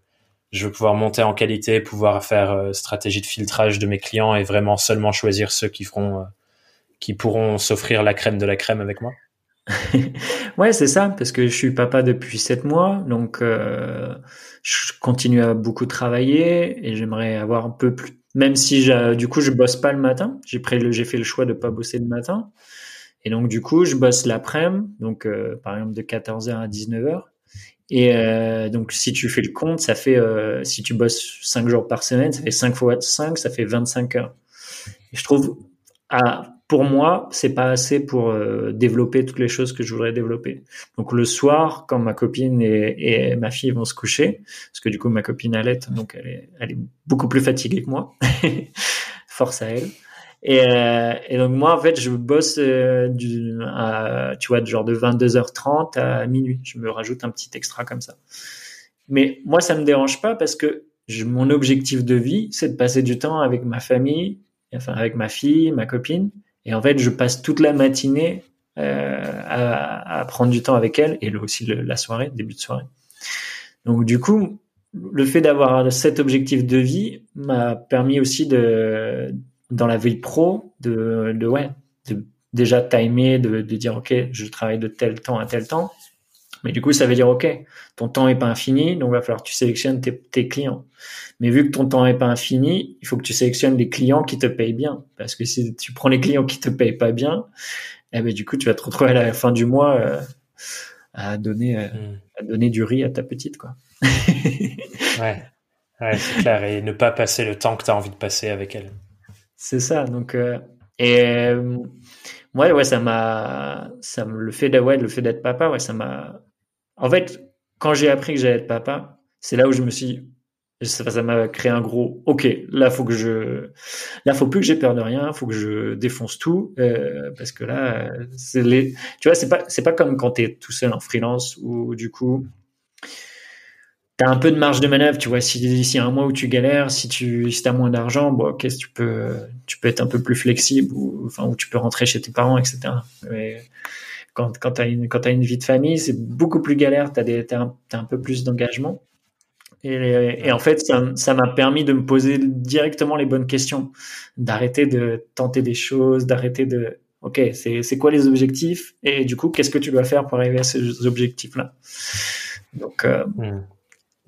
je veux pouvoir monter en qualité, pouvoir faire euh, stratégie de filtrage de mes clients et vraiment seulement choisir ceux qui feront, euh, qui pourront s'offrir la crème de la crème avec moi? ouais, c'est ça, parce que je suis papa depuis sept mois, donc euh, je continue à beaucoup travailler et j'aimerais avoir un peu plus. Même si du coup je bosse pas le matin, j'ai pris le, j'ai fait le choix de pas bosser le matin, et donc du coup je bosse l'après-midi, donc euh, par exemple de 14h à 19h. Et euh, donc si tu fais le compte, ça fait euh, si tu bosses 5 jours par semaine, ça fait 5 fois 5, ça fait 25 heures. Je trouve à pour moi, c'est pas assez pour euh, développer toutes les choses que je voudrais développer. Donc le soir, quand ma copine et, ma fille vont se coucher, parce que du coup ma copine allait, donc elle est, beaucoup plus fatiguée que moi, force à elle. Et, euh, et, donc moi en fait je bosse euh, du, tu vois, genre de 22h30 à minuit. Je me rajoute un petit extra comme ça. Mais moi ça me dérange pas parce que mon objectif de vie c'est de passer du temps avec ma famille, enfin avec ma fille, ma copine et en fait, je passe toute la matinée euh, à, à, prendre du temps avec elle et aussi la soirée, début de soirée. Donc du coup, le fait d'avoir cet objectif de vie m'a permis aussi de, dans la vie pro, de, de ouais, de déjà timer, de, de dire ok, je travaille de tel temps à tel temps. Mais du coup, ça veut dire, OK, ton temps est pas infini, donc il va falloir que tu sélectionnes tes, tes, clients. Mais vu que ton temps est pas infini, il faut que tu sélectionnes les clients qui te payent bien. Parce que si tu prends les clients qui te payent pas bien, eh ben, du coup, tu vas te retrouver à la fin du mois euh, à, donner, euh, hmm. à donner du riz à ta petite. Quoi. ouais, ouais c'est clair. Et ne pas passer le temps que tu as envie de passer avec elle. C'est ça. Donc, euh, et ouais, ouais, ça m'a, ça me, le fait ouais, le fait d'être papa, ouais, ça m'a, en fait, quand j'ai appris que j'allais être papa, c'est là où je me suis ça m'a créé un gros ok là faut que je là faut plus que j'ai peur de rien faut que je défonce tout euh, parce que là c'est tu vois c'est pas comme quand tu es tout seul en freelance ou du coup tu as un peu de marge de manœuvre tu vois si y a un mois où tu galères si tu si as moins d'argent bon qu'est-ce tu peux tu peux être un peu plus flexible ou enfin où tu peux rentrer chez tes parents etc quand, tu as, une, vie de famille, c'est beaucoup plus galère, tu as, un, peu plus d'engagement. Et, et, en fait, ça m'a permis de me poser directement les bonnes questions, d'arrêter de tenter des choses, d'arrêter de, OK, c'est quoi les objectifs? Et du coup, qu'est-ce que tu dois faire pour arriver à ces objectifs-là? Donc, euh, hmm.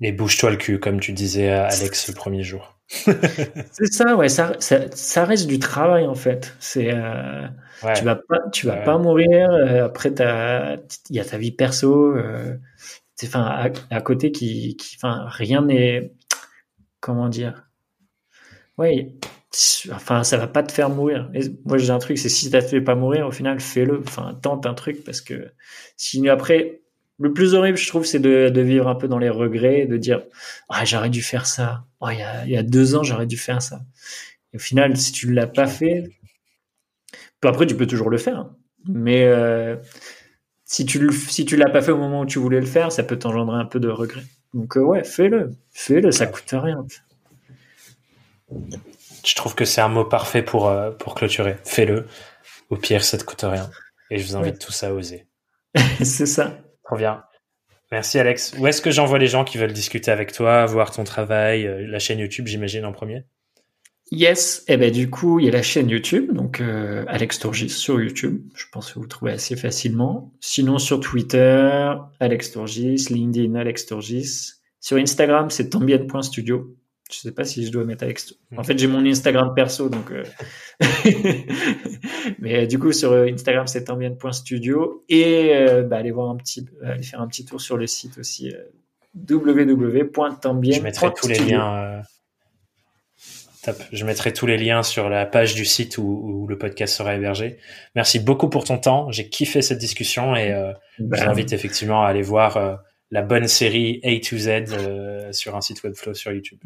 Et bouge-toi le cul, comme tu disais à Alex le premier jour. c'est ça, ouais, ça, ça, ça, reste du travail en fait. C'est, euh, tu vas pas, tu vas pas mourir. Euh, après, il y a ta vie perso. Euh, enfin, à, à, côté qui, qui, enfin, rien n'est, comment dire? Ouais, enfin, ça va pas te faire mourir. Et moi, j'ai un truc, c'est si ça te fait pas mourir, au final, fais-le. Enfin, tente un truc parce que si après, le plus horrible, je trouve, c'est de, de, vivre un peu dans les regrets, de dire ah j'aurais dû faire ça. Oh, il, y a, il y a deux ans, j'aurais dû faire ça. Et au final, si tu l'as pas fait, après tu peux toujours le faire, mais euh, si tu si tu l'as pas fait au moment où tu voulais le faire, ça peut t'engendrer un peu de regret. Donc euh, ouais, fais-le, fais-le, ça coûte rien. Je trouve que c'est un mot parfait pour euh, pour clôturer. Fais-le. Au pire, ça te coûte rien. Et je vous invite tous à oser. c'est ça. Merci Alex. Où est-ce que j'envoie les gens qui veulent discuter avec toi, voir ton travail, euh, la chaîne YouTube, j'imagine en premier? Yes, et eh ben du coup il y a la chaîne YouTube, donc euh, Alex Torgis sur YouTube. Je pense que vous trouvez assez facilement. Sinon sur Twitter, Alex Torgis, LinkedIn, Alex Torgis. Sur Instagram, c'est tambien.studio. Je sais pas si je dois mettre avec. En fait, j'ai mon Instagram perso, donc. Euh, mais du coup, sur Instagram, c'est studio et bah, allez voir un petit, aller faire un petit tour sur le site aussi www.tambien. Je mettrai tous les liens. Je mettrai tous les liens sur la page du site où, le podcast sera hébergé. Merci beaucoup pour ton temps. J'ai kiffé cette discussion et euh, ben. je t'invite effectivement à aller voir euh, la bonne série A to Z euh, sur un site Webflow sur YouTube.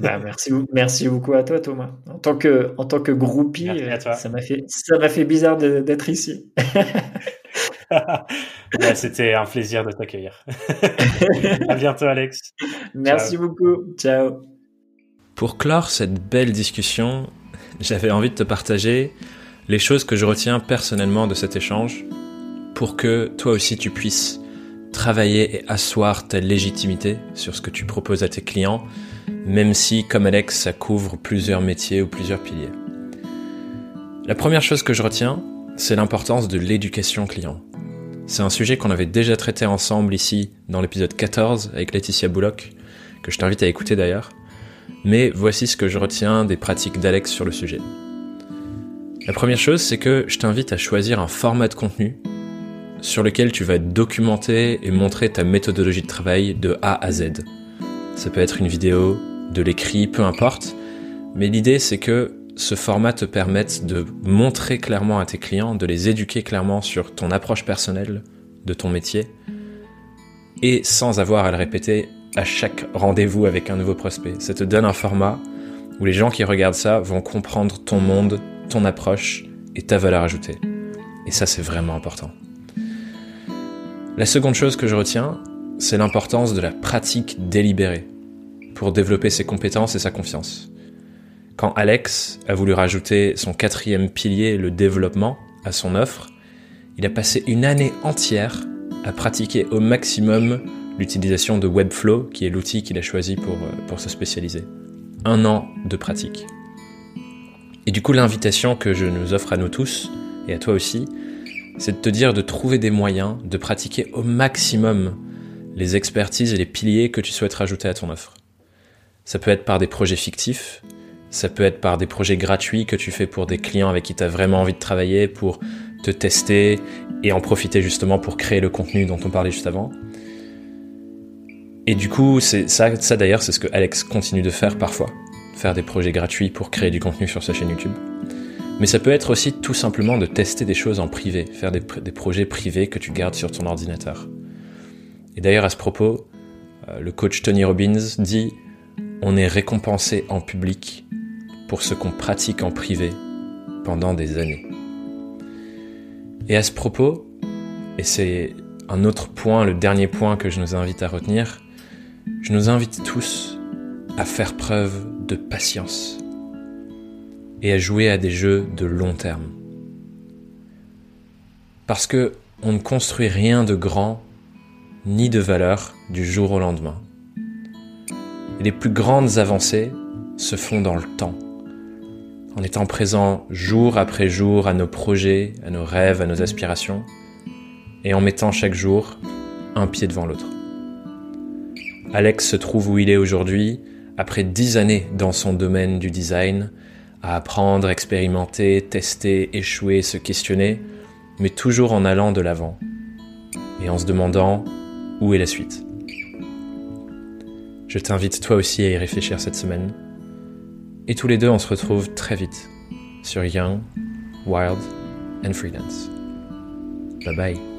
Ben, merci, merci beaucoup à toi, Thomas. En tant que, en tant que groupie, ça m'a fait, ça m'a fait bizarre d'être ici. C'était un plaisir de t'accueillir. à bientôt, Alex. Merci beaucoup. Ciao. Pour clore cette belle discussion, j'avais envie de te partager les choses que je retiens personnellement de cet échange pour que toi aussi tu puisses travailler et asseoir ta légitimité sur ce que tu proposes à tes clients, même si, comme Alex, ça couvre plusieurs métiers ou plusieurs piliers. La première chose que je retiens, c'est l'importance de l'éducation client. C'est un sujet qu'on avait déjà traité ensemble ici dans l'épisode 14 avec Laetitia Bullock, que je t'invite à écouter d'ailleurs mais voici ce que je retiens des pratiques d'Alex sur le sujet. La première chose, c'est que je t'invite à choisir un format de contenu sur lequel tu vas documenter et montrer ta méthodologie de travail de A à Z. Ça peut être une vidéo, de l'écrit, peu importe, mais l'idée c'est que ce format te permette de montrer clairement à tes clients, de les éduquer clairement sur ton approche personnelle de ton métier, et sans avoir à le répéter à chaque rendez-vous avec un nouveau prospect. Ça te donne un format où les gens qui regardent ça vont comprendre ton monde, ton approche et ta valeur ajoutée. Et ça, c'est vraiment important. La seconde chose que je retiens, c'est l'importance de la pratique délibérée pour développer ses compétences et sa confiance. Quand Alex a voulu rajouter son quatrième pilier, le développement, à son offre, il a passé une année entière à pratiquer au maximum l'utilisation de Webflow, qui est l'outil qu'il a choisi pour, euh, pour se spécialiser. Un an de pratique. Et du coup, l'invitation que je nous offre à nous tous, et à toi aussi, c'est de te dire de trouver des moyens de pratiquer au maximum les expertises et les piliers que tu souhaites rajouter à ton offre. Ça peut être par des projets fictifs, ça peut être par des projets gratuits que tu fais pour des clients avec qui tu as vraiment envie de travailler, pour te tester et en profiter justement pour créer le contenu dont on parlait juste avant. Et du coup, ça d'ailleurs, c'est ce que Alex continue de faire parfois, faire des projets gratuits pour créer du contenu sur sa chaîne YouTube. Mais ça peut être aussi tout simplement de tester des choses en privé, faire des, projets privés que tu gardes sur ton ordinateur. Et d'ailleurs, à ce propos, euh, le coach Tony Robbins dit On est récompensé en public pour ce qu'on pratique en privé pendant des années. Et à ce propos, et c'est un autre point, le dernier point que je nous invite à retenir, je nous invite tous à faire preuve de patience et à jouer à des jeux de long terme. Parce que on ne construit rien de grand ni de valeur du jour au lendemain. les plus grandes avancées se font dans le temps, en étant présent jour après jour à nos projets, à nos rêves, à nos aspirations, et en mettant chaque jour un pied devant l'autre. Alex se trouve où il est aujourd'hui, après dix années dans son domaine du design, à apprendre, expérimenter, tester, échouer, se questionner, mais toujours en allant de l'avant et en se demandant où est la suite. Je t'invite toi aussi à y réfléchir cette semaine. Et tous les deux, on se retrouve très vite sur Young, Wild and Freelance. Bye bye.